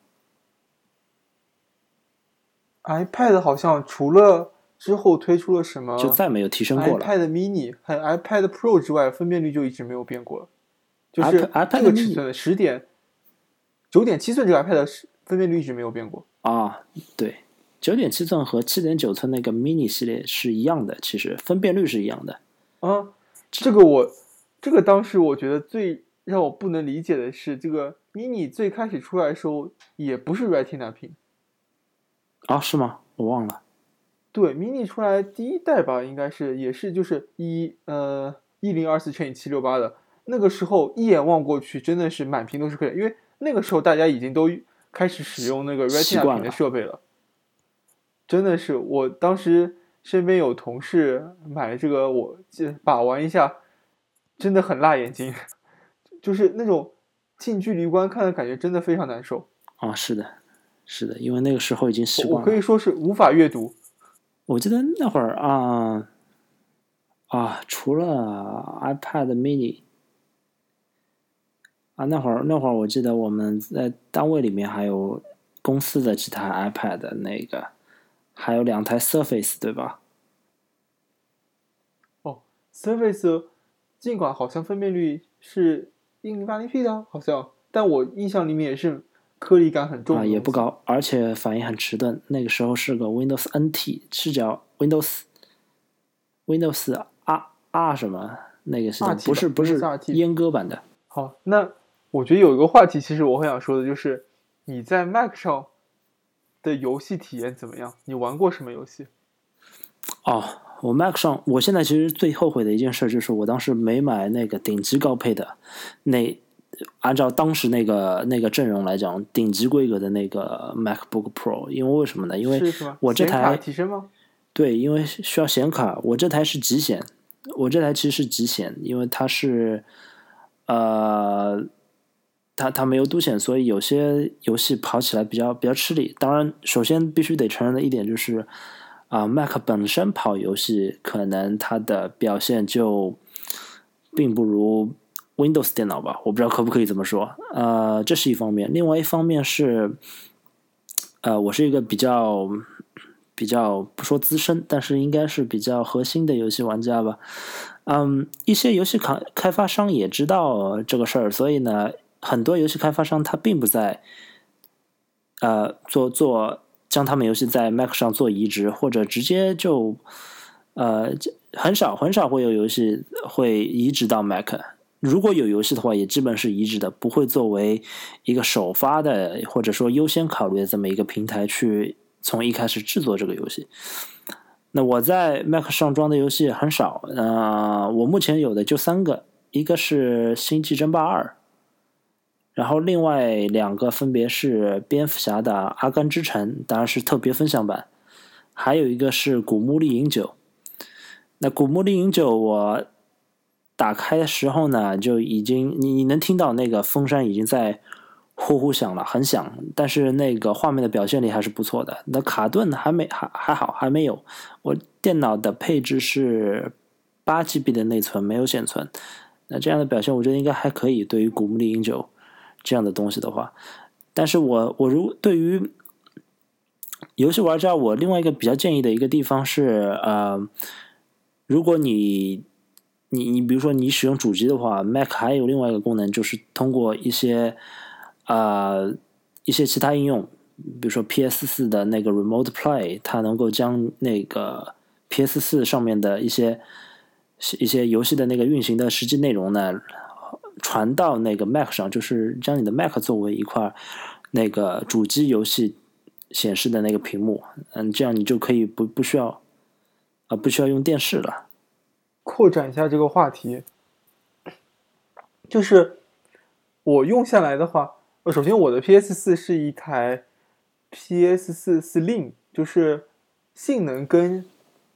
[SPEAKER 2] ？iPad 好像除了之后推出了什么
[SPEAKER 3] 就再没有提升过了。
[SPEAKER 2] iPad mini 和 iPad Pro 之外，分辨率就一直没有变过了。就是这个尺寸的十点九点七寸这个 iPad 分辨率一直没有变过。
[SPEAKER 3] 啊，对，九点七寸和七点九寸那个 mini 系列是一样的，其实分辨率是一样的。
[SPEAKER 2] 啊，这个我这个当时我觉得最让我不能理解的是，这个 mini 最开始出来的时候也不是 Retina 屏。
[SPEAKER 3] 啊，是吗？我忘了。
[SPEAKER 2] 对，mini 出来第一代吧，应该是也是就是一呃一零二四乘以七六八的那个时候，一眼望过去真的是满屏都是颗粒，因为那个时候大家已经都开始使用那个 Retina 屏的设备了。真的是，我当时身边有同事买了这个，我这把玩一下，真的很辣眼睛，[LAUGHS] 就是那种近距离观看的感觉，真的非常难受。
[SPEAKER 3] 啊，是的，是的，因为那个时候已经习
[SPEAKER 2] 我我
[SPEAKER 3] 惯了。
[SPEAKER 2] 可以说是无法阅读。
[SPEAKER 3] 我记得那会儿啊啊，除了 iPad mini 啊，那会儿那会儿我记得我们在单位里面还有公司的几台 iPad 的那个，还有两台 Surface 对吧？
[SPEAKER 2] 哦 Surface 尽管好像分辨率是一零八零 P 的，好像，但我印象里面也是颗粒感很重
[SPEAKER 3] 啊，也不。高，而且反应很迟钝。那个时候是个 Windows NT，是叫 Windows Windows R R 什么那个是不是不是阉割版的？
[SPEAKER 2] 好，那我觉得有一个话题，其实我很想说的就是，你在 Mac 上的游戏体验怎么样？你玩过什么游戏？
[SPEAKER 3] 哦，我 Mac 上，我现在其实最后悔的一件事就是我当时没买那个顶级高配的，那按照当时那个那个阵容来讲，顶级规格的那个 MacBook Pro，因为为什么呢？因为？我这台
[SPEAKER 2] 提升吗？
[SPEAKER 3] 对，因为需要显卡，我这台是极显，我这台其实是极显，因为它是呃，它它没有独显，所以有些游戏跑起来比较比较吃力。当然，首先必须得承认的一点就是，啊、m a c 本身跑游戏可能它的表现就并不如 Windows 电脑吧，我不知道可不可以这么说。呃，这是一方面，另外一方面是，呃，我是一个比较比较不说资深，但是应该是比较核心的游戏玩家吧。嗯，一些游戏开开发商也知道这个事儿，所以呢，很多游戏开发商他并不在呃做做将他们游戏在 Mac 上做移植，或者直接就呃很少很少会有游戏会移植到 Mac。如果有游戏的话，也基本是移植的，不会作为一个首发的或者说优先考虑的这么一个平台去从一开始制作这个游戏。那我在 Mac 上装的游戏很少，呃，我目前有的就三个，一个是《星际争霸二》，然后另外两个分别是蝙蝠侠的《阿甘之城》，当然是特别分享版，还有一个是《古墓丽影九》。那《古墓丽影九》我打开的时候呢，就已经你你能听到那个风扇已经在呼呼响了，很响，但是那个画面的表现力还是不错的。那卡顿还没还还好还没有，我电脑的配置是八 GB 的内存，没有显存。那这样的表现，我觉得应该还可以。对于《古墓丽影九》这样的东西的话，但是我我如对于游戏玩家，我另外一个比较建议的一个地方是，呃，如果你你你比如说你使用主机的话，Mac 还有另外一个功能，就是通过一些呃一些其他应用，比如说 PS 四的那个 Remote Play，它能够将那个 PS 四上面的一些一些游戏的那个运行的实际内容呢，传到那个 Mac 上，就是将你的 Mac 作为一块那个主机游戏显示的那个屏幕，嗯，这样你就可以不不需要啊、不需要用电视了。
[SPEAKER 2] 扩展一下这个话题，就是我用下来的话，呃，首先我的 PS 四是一台 PS 四 Slim，就是性能跟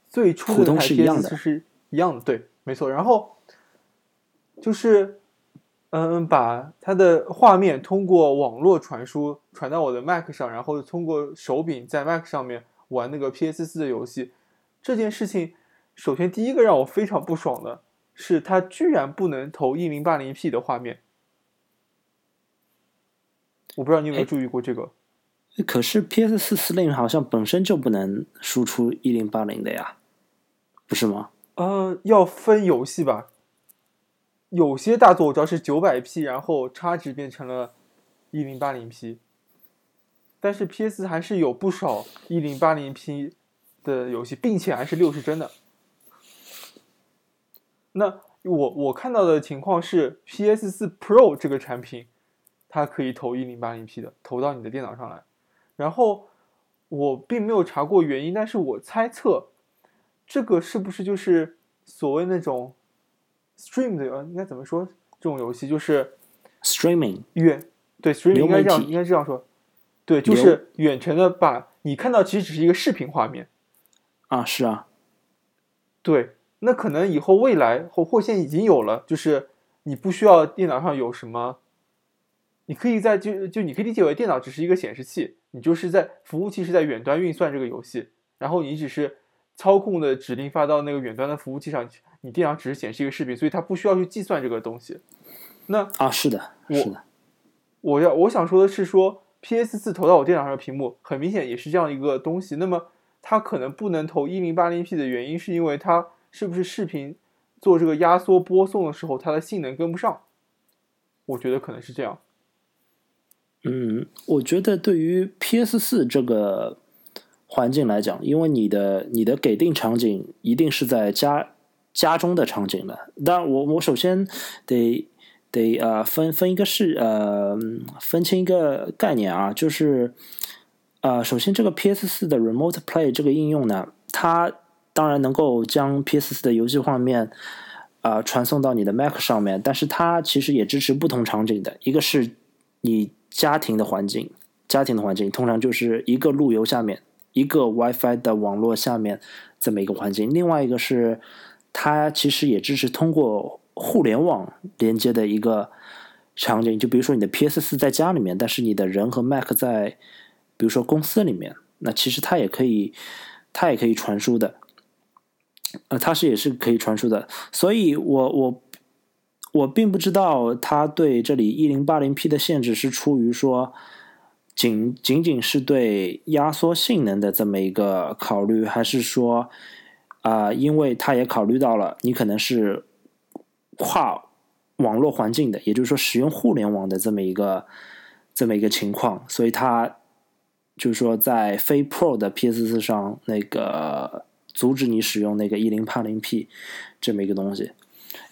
[SPEAKER 2] 最初的那台
[SPEAKER 3] 是一样的
[SPEAKER 2] PS 四是一样的，对，没错。然后就是嗯，把它的画面通过网络传输传到我的 Mac 上，然后通过手柄在 Mac 上面玩那个 PS 四的游戏。这件事情，首先第一个让我非常不爽的是，它居然不能投一零八零 P 的画面。我不知道你有没有
[SPEAKER 3] 哎
[SPEAKER 2] 注意过这个？
[SPEAKER 3] 可是 PS 四 Slim 好像本身就不能输出一零八零的呀，不是吗？
[SPEAKER 2] 呃，要分游戏吧。有些大作我知道是九百 P，然后差值变成了一零八零 P，但是 PS 还是有不少一零八零 P 的游戏，并且还是六十帧的。那我我看到的情况是，PS 四 Pro 这个产品，它可以投一零八零 P 的，投到你的电脑上来。然后我并没有查过原因，但是我猜测，这个是不是就是所谓那种 stream 的呃，应该怎么说？这种游戏就是
[SPEAKER 3] Streaming
[SPEAKER 2] 远对
[SPEAKER 3] streaming
[SPEAKER 2] 应该这样应该这样说，对，就是远程的把你看到其实只是一个视频画面，
[SPEAKER 3] 啊，是啊，
[SPEAKER 2] 对，那可能以后未来或或现在已经有了，就是你不需要电脑上有什么，你可以在就就你可以理解为电脑只是一个显示器，你就是在服务器是在远端运算这个游戏，然后你只是操控的指令发到那个远端的服务器上去，你电脑只是显示一个视频，所以它不需要去计算这个东西。那
[SPEAKER 3] 啊，是的，是的，
[SPEAKER 2] 我要我想说的是说，PS 四投到我电脑上的屏幕，很明显也是这样一个东西。那么它可能不能投一零八零 P 的原因，是因为它是不是视频做这个压缩播送的时候，它的性能跟不上？我觉得可能是这样。
[SPEAKER 3] 嗯，我觉得对于 PS 四这个环境来讲，因为你的你的给定场景一定是在家家中的场景了。当然我，我首先得得呃分分一个是呃分清一个概念啊，就是呃首先这个 PS 四的 Remote Play 这个应用呢，它当然能够将 PS 四的游戏画面。啊、传送到你的 Mac 上面，但是它其实也支持不同场景的。一个是你家庭的环境，家庭的环境通常就是一个路由下面，一个 WiFi 的网络下面这么一个环境。另外一个是它其实也支持通过互联网连接的一个场景，就比如说你的 PS 四在家里面，但是你的人和 Mac 在比如说公司里面，那其实它也可以，它也可以传输的。呃，它是也是可以传输的，所以我我我并不知道它对这里一零八零 P 的限制是出于说仅仅仅是对压缩性能的这么一个考虑，还是说啊、因为它也考虑到了你可能是跨网络环境的，也就是说使用互联网的这么一个这么一个情况，所以它就是说在非 Pro 的 PS 四上那个阻止你使用那个一零八零 P 这么一个东西，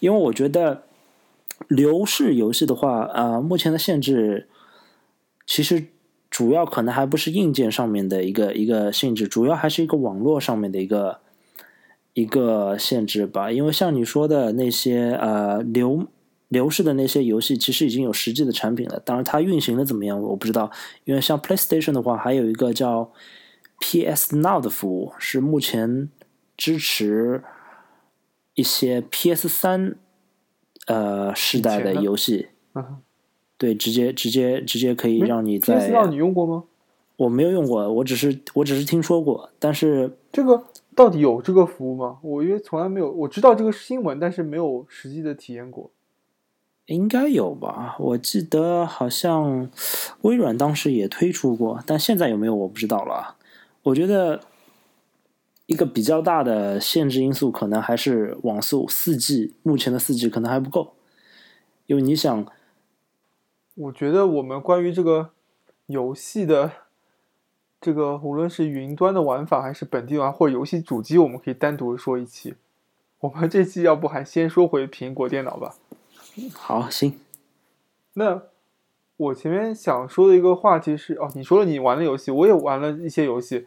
[SPEAKER 3] 因为我觉得流式游戏的话，呃，目前的限制其实主要可能还不是硬件上面的一个一个限制，主要还是一个网络上面的一个一个限制吧。因为像你说的那些呃流流式的那些游戏，其实已经有实际的产品了，当然它运行的怎么样我不知道。因为像 PlayStation 的话，还有一个叫 PS Now 的服务，是目前支持一些 PS 三呃世代的游戏。对，直接直接直接可以让你在
[SPEAKER 2] PS Now 你用过吗？
[SPEAKER 3] 我没有用过，我只是我只是听说过，但是
[SPEAKER 2] 这个到底有这个服务吗？我因为从来没有，我知道这个新闻，但是没有实际的体验过。
[SPEAKER 3] 应该有吧？我记得好像微软当时也推出过，但现在有没有我不知道了啊。我觉得一个比较大的限制因素可能还是网速，四 G 目前的四 G 可能还不够，因为你想，
[SPEAKER 2] 我觉得我们关于这个游戏的这个，无论是云端的玩法还是本地玩或者游戏主机，我们可以单独说一期。我们这期要不还先说回苹果电脑吧？
[SPEAKER 3] 好行，
[SPEAKER 2] 那我前面想说的一个话题是，哦，你说了你玩的游戏，我也玩了一些游戏。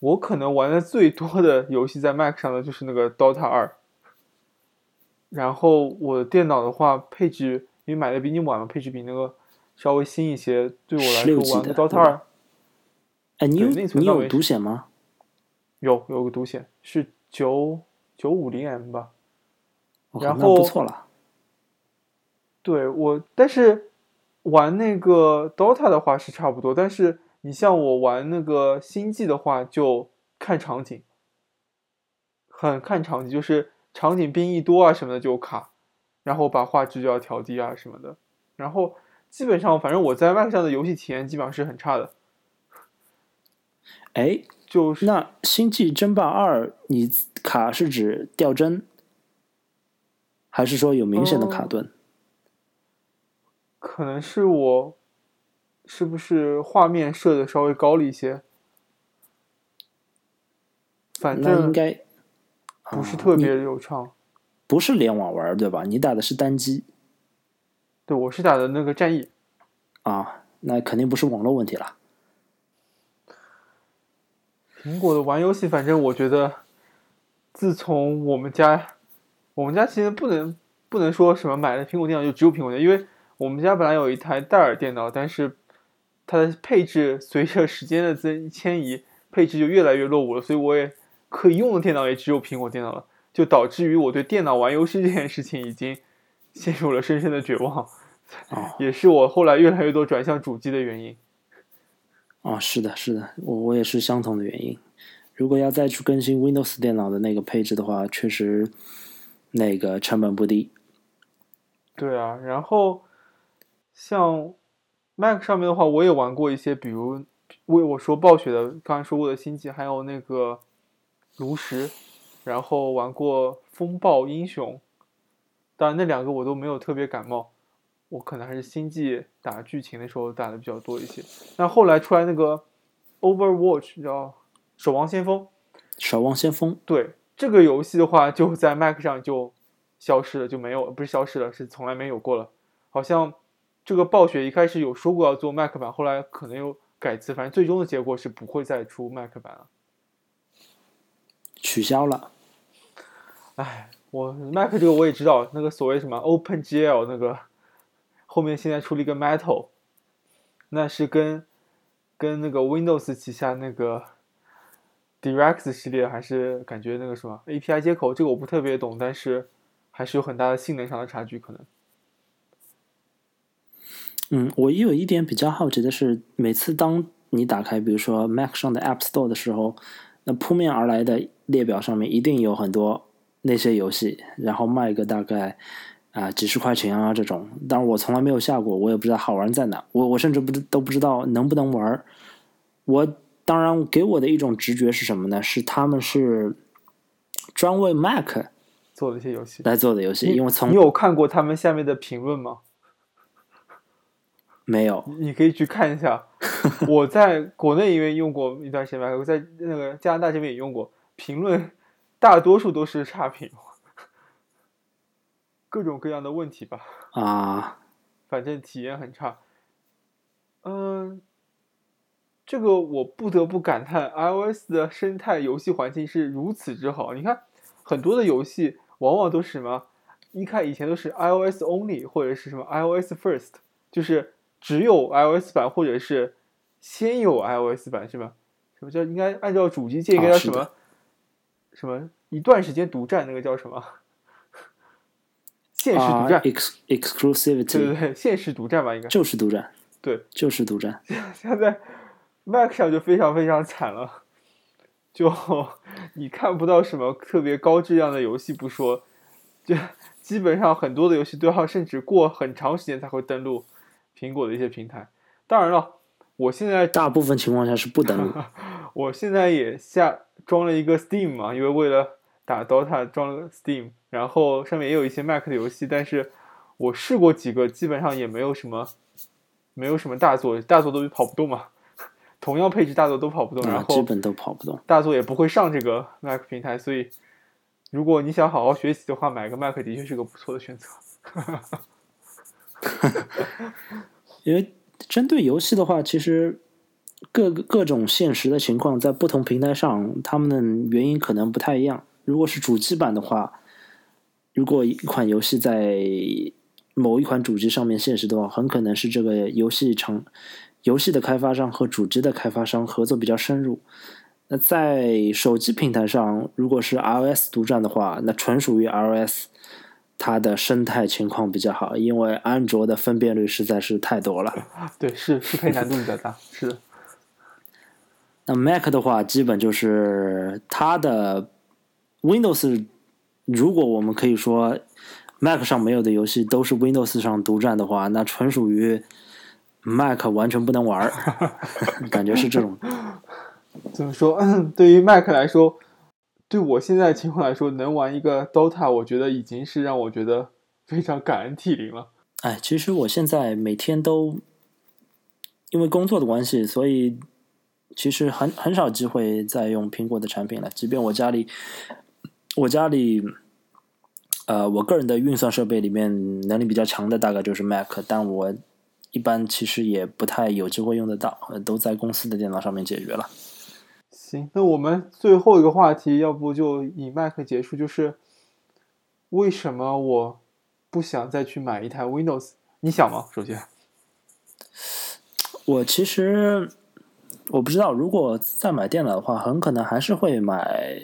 [SPEAKER 2] 我可能玩的最多的游戏在 Mac 上的就是那个 Dota 二。然后我的电脑的话，配置因为买的比你晚嘛，配置比那个稍微新一些。对我来说，玩个 Dota 二
[SPEAKER 3] 哎，你有
[SPEAKER 2] 内存
[SPEAKER 3] 你有独显吗？
[SPEAKER 2] 有有个独显是九九五零 M 吧。然后
[SPEAKER 3] 不错了。
[SPEAKER 2] 对我，但是玩那个 DOTA 的话是差不多，但是你像我玩那个星际的话，就看场景，很看场景，就是场景兵一多啊什么的就卡，然后把画质就要调低啊什么的，然后基本上反正我在 Mac 上的游戏体验基本上是很差的，
[SPEAKER 3] 哎，
[SPEAKER 2] 就是
[SPEAKER 3] 那《星际争霸二》你卡是指掉帧，还是说有明显的卡
[SPEAKER 2] 哦
[SPEAKER 3] 顿？
[SPEAKER 2] 可能是我是不是画面设的稍微高了一些，反正
[SPEAKER 3] 应该啊
[SPEAKER 2] 不是特别流畅。
[SPEAKER 3] 不是联网玩对吧？你打的是单机
[SPEAKER 2] 对，我是打的那个战役。
[SPEAKER 3] 啊，那肯定不是网络问题了。
[SPEAKER 2] 苹果的玩游戏，反正我觉得，自从我们家，我们家其实不能不能说什么买了苹果电脑就只有苹果电脑，因为我们家本来有一台戴尔电脑，但是它的配置随着时间的增迁移，配置就越来越落伍了，所以我也可以用的电脑也只有苹果电脑了，就导致于我对电脑玩游戏这件事情已经陷入了深深的绝望，也是我后来越来越多转向主机的原因。
[SPEAKER 3] 哦，是的，是的，我我也是相同的原因。如果要再去更新 Windows 电脑的那个配置的话，确实那个成本不低。
[SPEAKER 2] 对啊，然后像 Mac 上面的话，我也玩过一些，比如为我说暴雪的，刚才说过的星际，还有那个炉石，然后玩过风暴英雄，当然那两个我都没有特别感冒，我可能还是星际打剧情的时候打的比较多一些。那后来出来那个 Overwatch 叫守望先锋，
[SPEAKER 3] 守望先锋
[SPEAKER 2] 对这个游戏的话，就在 Mac 上就消失了，就没有，不是消失了，是从来没有过了。好像这个暴雪一开始有说过要做 Mac 版，后来可能又改词，反正最终的结果是不会再出 Mac 版了。
[SPEAKER 3] 取消了，
[SPEAKER 2] 唉，我 Mac 这个我也知道，那个所谓什么 OpenGL 那个后面现在出了一个 Metal，那是跟跟那个 Windows 旗下那个 Direct 系列还是感觉那个什么 API 接口，这个我不特别懂，但是还是有很大的性能上的差距可能。
[SPEAKER 3] 嗯，我有一点比较好奇的是，每次当你打开比如说 Mac 上的 App Store 的时候，那扑面而来的列表上面一定有很多那些游戏，然后卖个大概啊、几十块钱啊这种。当然我从来没有下过，我也不知道好玩在哪，我我甚至不知都不知道能不能玩。我当然给我的一种直觉是什么呢？是他们是专为 Mac
[SPEAKER 2] 做的一些游戏，
[SPEAKER 3] 来做的游戏，因为从
[SPEAKER 2] 你有看过他们下面的评论吗？
[SPEAKER 3] 没有
[SPEAKER 2] 你可以去看一下。[LAUGHS] 我在国内因为用过一段时间 Mac，我在那个加拿大这边也用过，评论大多数都是差评，各种各样的问题吧，[LAUGHS]
[SPEAKER 3] 啊，
[SPEAKER 2] 反正体验很差。嗯，这个我不得不感叹，iOS 的生态游戏环境是如此之好。你看，很多的游戏往往都是什么，一看以前都是 iOS only 或者是什么 iOS first，就是只有 iOS 版或者是先有 iOS 版是吧？什么叫应该按照主机界应该叫什么？什么一段时间独占那个叫什么？限时
[SPEAKER 3] 啊
[SPEAKER 2] 独占
[SPEAKER 3] exclusivity
[SPEAKER 2] 对，对对，现实独占吧应该。
[SPEAKER 3] 就是独占，
[SPEAKER 2] 对，
[SPEAKER 3] 就是独占。
[SPEAKER 2] 现在 Mac 上就非常非常惨了，就你看不到什么特别高质量的游戏不说，就基本上很多的游戏都要甚至过很长时间才会登录苹果的一些平台。当然了，我现在
[SPEAKER 3] 大部分情况下是不登录。[LAUGHS]
[SPEAKER 2] 我现在也下装了一个 Steam 嘛，因为为了打 DOTA 装了个 Steam，然后上面也有一些 Mac 的游戏，但是我试过几个，基本上也没有什么，没有什么大作，大作都跑不动嘛。同样配置大作都跑不动，然
[SPEAKER 3] 后，基本都跑不动。
[SPEAKER 2] 大作也不会上这个 Mac 平台，所以如果你想好好学习的话，买个 Mac 的确是个不错的选择。[LAUGHS]
[SPEAKER 3] 因为针对游戏的话，其实各各种现实的情况在不同平台上，他们的原因可能不太一样。如果是主机版的话，如果一款游戏在某一款主机上面现实的话，很可能是这个游戏厂、游戏的开发商和主机的开发商合作比较深入。那在手机平台上，如果是 iOS 独占的话，那纯属于 iOS 它的生态情况比较好，因为安卓的分辨率实在是太多了。[LAUGHS]
[SPEAKER 2] 对，是适配难度比较大，是的。
[SPEAKER 3] 那 Mac 的话，基本就是它的 Windows，如果我们可以说 Mac 上没有的游戏都是 Windows 上独占的话，那纯属于 Mac 完全不能玩儿，[LAUGHS] 感觉是这种。[LAUGHS]
[SPEAKER 2] 怎么说？[LAUGHS] 对于 Mac 来说，对我现在的情况来说，能玩一个 DOTA，我觉得已经是让我觉得非常感恩涕零了。
[SPEAKER 3] 哎，其实我现在每天都因为工作的关系，所以其实很很少机会再用苹果的产品了。即便我家里，我家里，呃，我个人的运算设备里面能力比较强的大概就是 Mac，但我一般其实也不太有机会用得到，呃都在公司的电脑上面解决了。
[SPEAKER 2] 行，那我们最后一个话题，要不就以 Mac 结束，就是为什么我不想再去买一台 Windows？你想吗？首先，
[SPEAKER 3] 我其实我不知道，如果再买电脑的话，很可能还是会买，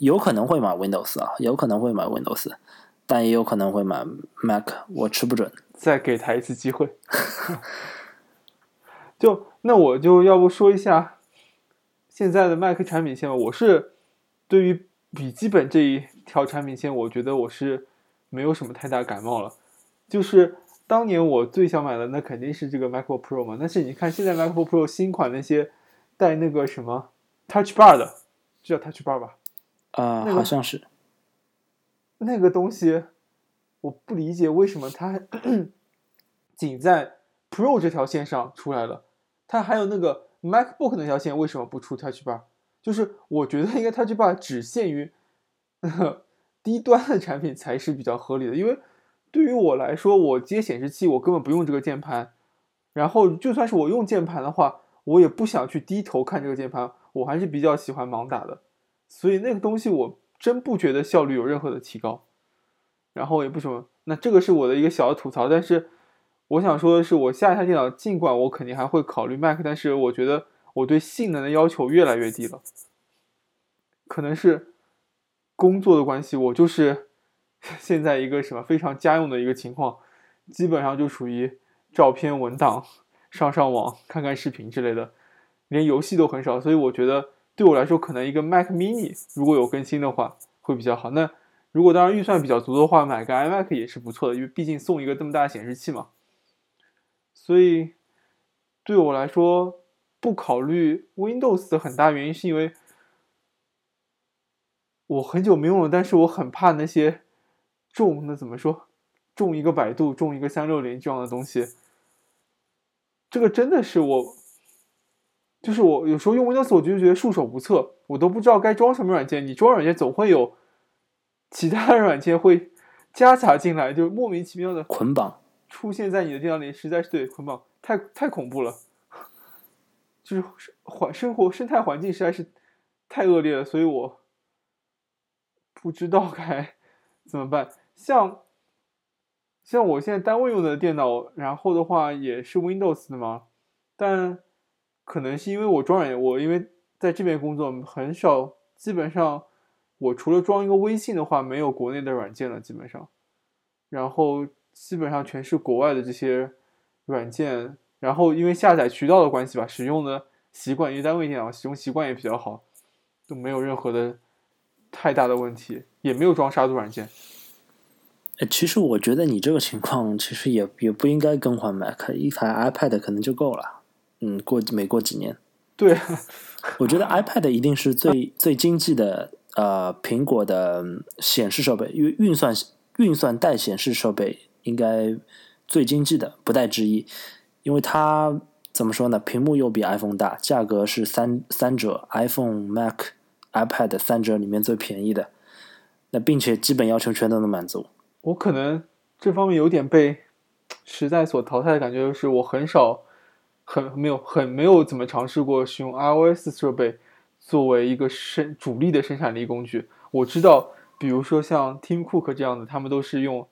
[SPEAKER 3] 有可能会买 Windows 啊，有可能会买 Windows，但也有可能会买 Mac，我吃不准。
[SPEAKER 2] 再给他一次机会。就那我就要不说一下现在的 Mac 产品线吧。我是对于笔记本这一条产品线，我觉得我是没有什么太大感冒了。就是当年我最想买的，那肯定是这个 MacBook Pro 嘛。但是你看现在 MacBook Pro 新款那些带那个什么 Touch Bar 的，这叫 Touch Bar 吧？
[SPEAKER 3] 啊、
[SPEAKER 2] 那个
[SPEAKER 3] 好像是。
[SPEAKER 2] 那个东西，我不理解为什么它 [COUGHS] 仅在 Pro 这条线上出来了，它还有那个 MacBook 那条线为什么不出 Touch Bar？就是我觉得应该 Touch Bar 只限于 [LAUGHS] 低端的产品才是比较合理的，因为对于我来说，我接显示器我根本不用这个键盘，然后就算是我用键盘的话，我也不想去低头看这个键盘，我还是比较喜欢盲打的。所以那个东西我真不觉得效率有任何的提高，然后也不什么。那这个是我的一个小的吐槽，但是我想说的是，我下一台电脑，尽管我肯定还会考虑 Mac，但是我觉得我对性能的要求越来越低了。可能是工作的关系，我就是 [LAUGHS] 现在一个什么非常家用的一个情况，基本上就属于照片、文档、上上网、看看视频之类的，连游戏都很少，所以我觉得。对我来说，可能一个 Mac Mini 如果有更新的话会比较好。那如果当然预算比较足的话，买个 iMac 也是不错的，因为毕竟送一个这么大的显示器嘛。所以对我来说，不考虑 Windows 的很大原因是因为我很久没用了，但是我很怕那些中那怎么说，中一个百度，中一个三六零这样的东西。这个真的是我。就是我有时候用 Windows，我就觉得束手无策，我都不知道该装什么软件。你装软件总会有其他的软件会夹杂进来，就莫名其妙的
[SPEAKER 3] 捆绑
[SPEAKER 2] 出现在你的电脑里，实在是对捆绑太太恐怖了。就是环生活生态环境实在是太恶劣了，所以我不知道该 [LAUGHS] 怎么办。像像我现在单位用的电脑，然后的话也是 Windows 的嘛，但。可能是因为我装软件，我因为在这边工作很少，基本上我除了装一个微信的话，没有国内的软件了，基本上，然后基本上全是国外的这些软件，然后因为下载渠道的关系吧，使用的习惯，因为单位电脑使用习惯也比较好，都没有任何的太大的问题，也没有装杀毒软件。
[SPEAKER 3] 呃，其实我觉得你这个情况其实也也不应该更换 Mac，一台 iPad 可能就够了。嗯，过每过几年，
[SPEAKER 2] 对，
[SPEAKER 3] 我觉得 iPad 一定是最最经济的呃苹果的显示设备，因为运算运算带显示设备应该最经济的，不带之一。因为它怎么说呢？屏幕又比 iPhone 大，价格是三三折，iPhone、Mac、iPad 三折里面最便宜的。那并且基本要求全都能满足。
[SPEAKER 2] 我可能这方面有点被时代所淘汰的感觉，就是我很少。很没有很没有怎么尝试过使用 iOS 设备作为一个生主力的生产力工具。我知道，比如说像 Tim Cook 这样的，他们都是用，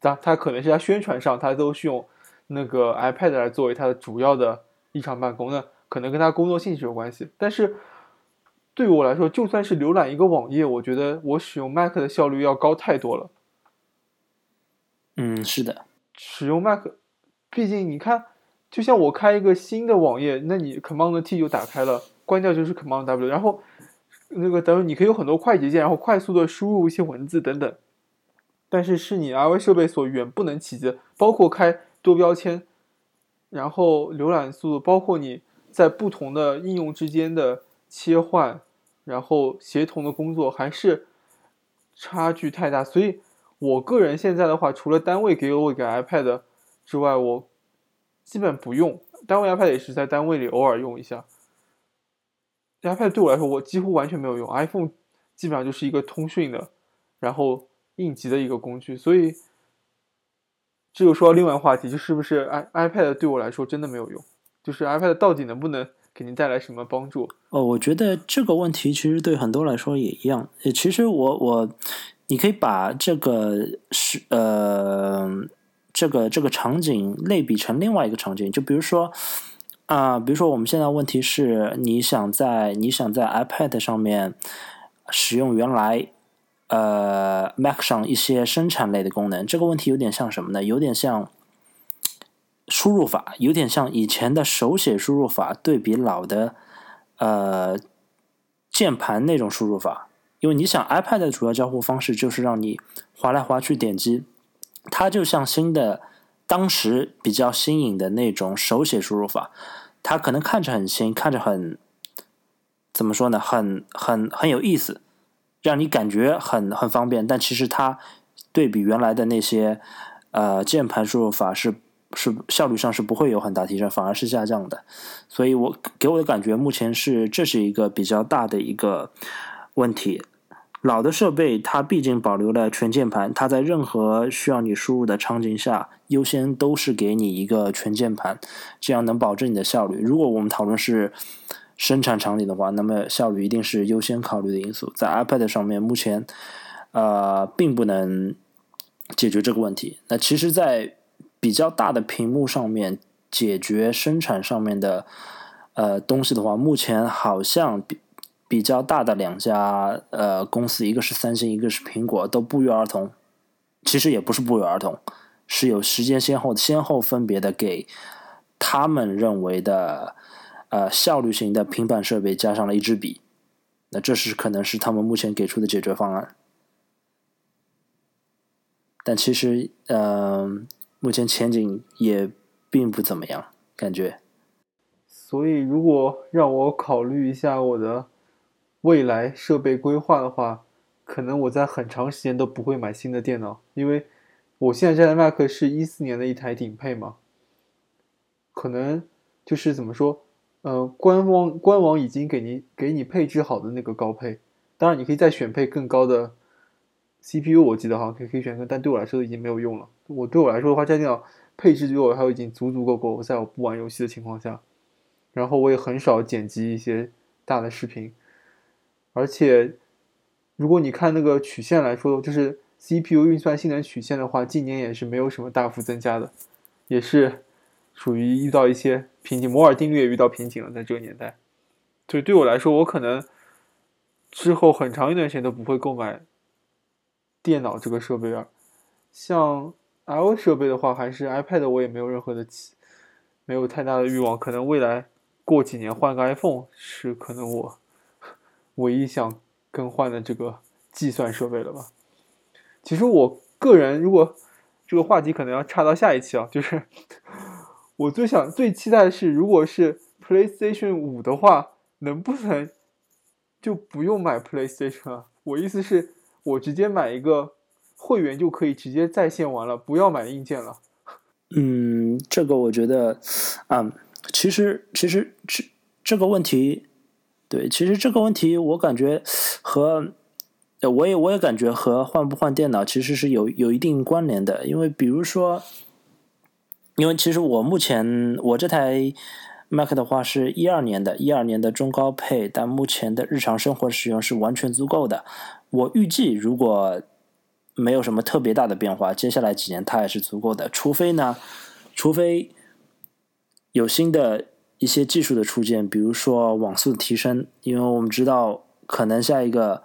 [SPEAKER 2] 他他可能是在宣传上，他都是用那个 iPad 来作为他的主要的日常办公。那可能跟他工作性质有关系。但是对于我来说，就算是浏览一个网页，我觉得我使用 Mac 的效率要高太多了。
[SPEAKER 3] 嗯，是的，
[SPEAKER 2] 使用 Mac，毕竟你看。就像我开一个新的网页，那你 Command T 就打开了，关掉就是 Command W，然后那个等于你可以有很多快捷键，然后快速的输入一些文字等等。但是是你 iO 设备所远不能企及，包括开多标签，然后浏览速度，包括你在不同的应用之间的切换，然后协同的工作，还是差距太大。所以我个人现在的话，除了单位给我一个 iPad 之外，我基本不用。单位 iPad 也是在单位里偶尔用一下。iPad 对我来说，我几乎完全没有用。iPhone 基本上就是一个通讯的，然后应急的一个工具。所以，这又说到另外话题，就是不是 i iPad 对我来说真的没有用？就是 iPad 到底能不能给您带来什么帮助？
[SPEAKER 3] 哦，我觉得这个问题其实对很多来说也一样。呃，其实我我，你可以把这个是呃这个这个场景类比成另外一个场景，就比如说。啊，比如说我们现在问题是，你想在你想在 iPad 上面使用原来呃 Mac 上一些生产类的功能，这个问题有点像什么呢？有点像输入法，有点像以前的手写输入法对比老的呃键盘那种输入法。因为你想 iPad 的主要交互方式就是让你划来划去点击，它就像新的当时比较新颖的那种手写输入法。它可能看着很新，看着很怎么说呢？很很很有意思，让你感觉很很方便。但其实它对比原来的那些呃键盘输入法是是效率上是不会有很大提升，反而是下降的。所以我给我的感觉，目前是这是一个比较大的一个问题。老的设备它毕竟保留了全键盘，它在任何需要你输入的场景下，优先都是给你一个全键盘，这样能保证你的效率。如果我们讨论是生产场景的话，那么效率一定是优先考虑的因素。在 iPad 上面，目前呃并不能解决这个问题。那其实，在比较大的屏幕上面解决生产上面的呃东西的话，目前好像比。比较大的两家呃公司，一个是三星，一个是苹果，都不约而同。其实也不是不约而同，是有时间先后，先后分别的给他们认为的呃效率型的平板设备加上了一支笔。那这是可能是他们目前给出的解决方案。但其实，嗯，目前前景也并不怎么样，感觉。
[SPEAKER 2] 所以，如果让我考虑一下我的。未来设备规划的话，可能我在很长时间都不会买新的电脑，因为我现在这台 Mac 是一四年的一台顶配嘛。可能就是怎么说，呃，官网官网已经给你给你配置好的那个高配，当然你可以再选配更高的 CPU，我记得好像可以可以选更，但对我来说已经没有用了。我对我来说的话，这电脑配置对我还有已经足足够够，在我不玩游戏的情况下，然后我也很少剪辑一些大的视频。而且，如果你看那个曲线来说，就是 CPU 运算性能曲线的话，近年也是没有什么大幅增加的，也是属于遇到一些瓶颈。摩尔定律也遇到瓶颈了，在这个年代。所以对我来说，我可能之后很长一段时间都不会购买电脑这个设备啊。像 io 设备的话，还是 iPad，我也没有任何的期没有太大的欲望。可能未来过几年换个 iPhone 是可能我。唯一想更换的这个计算设备了吧？其实我个人，如果这个话题可能要插到下一期啊，就是我最想、最期待的是，如果是 PlayStation 五的话，能不能就不用买 PlayStation 啊？我意思是，我直接买一个会员就可以直接在线玩了，不要买硬件了。
[SPEAKER 3] 嗯，这个我觉得，啊，其实其实这这个问题。对，其实这个问题我感觉和，我也我也感觉和换不换电脑其实是有有一定关联的，因为比如说，因为其实我目前我这台 Mac 的话是一二年的，一二年的中高配，但目前的日常生活使用是完全足够的。我预计如果没有什么特别大的变化，接下来几年它也是足够的，除非呢，除非有新的。一些技术的出现，比如说网速提升，因为我们知道可能下一个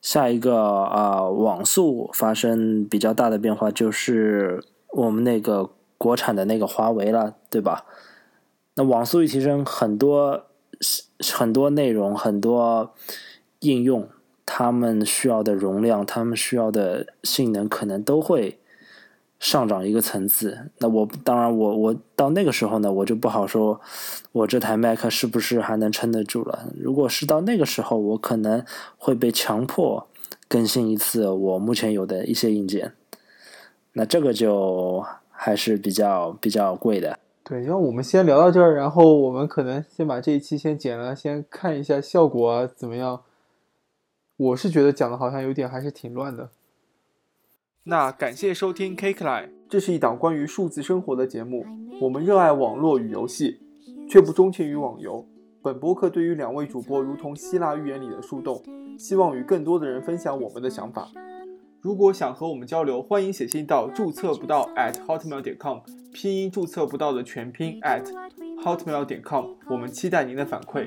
[SPEAKER 3] 下一个啊网速发生比较大的变化，就是我们那个国产的那个华为了，对吧？那网速一提升，很多很多内容、很多应用，他们需要的容量、他们需要的性能，可能都会上涨一个层次。那我当然，我我到那个时候呢，我就不好说，我这台 Mac 是不是还能撑得住了。如果是到那个时候，我可能会被强迫更新一次我目前有的一些硬件。那这个就还是比较比较贵的。
[SPEAKER 2] 对，让我们先聊到这儿，然后我们可能先把这一期先剪了，先看一下效果怎么样。我是觉得讲的好像有点还是挺乱的。那感谢收听 Cake Line，这是一档关于数字生活的节目。我们热爱网络与游戏，却不钟情于网游。本播客对于两位主播如同希腊寓言里的树洞，希望与更多的人分享我们的想法。如果想和我们交流，欢迎写信到注册不到 at hotmail 点 com，拼音注册不到的全拼 at hotmail 点 com，我们期待您的反馈。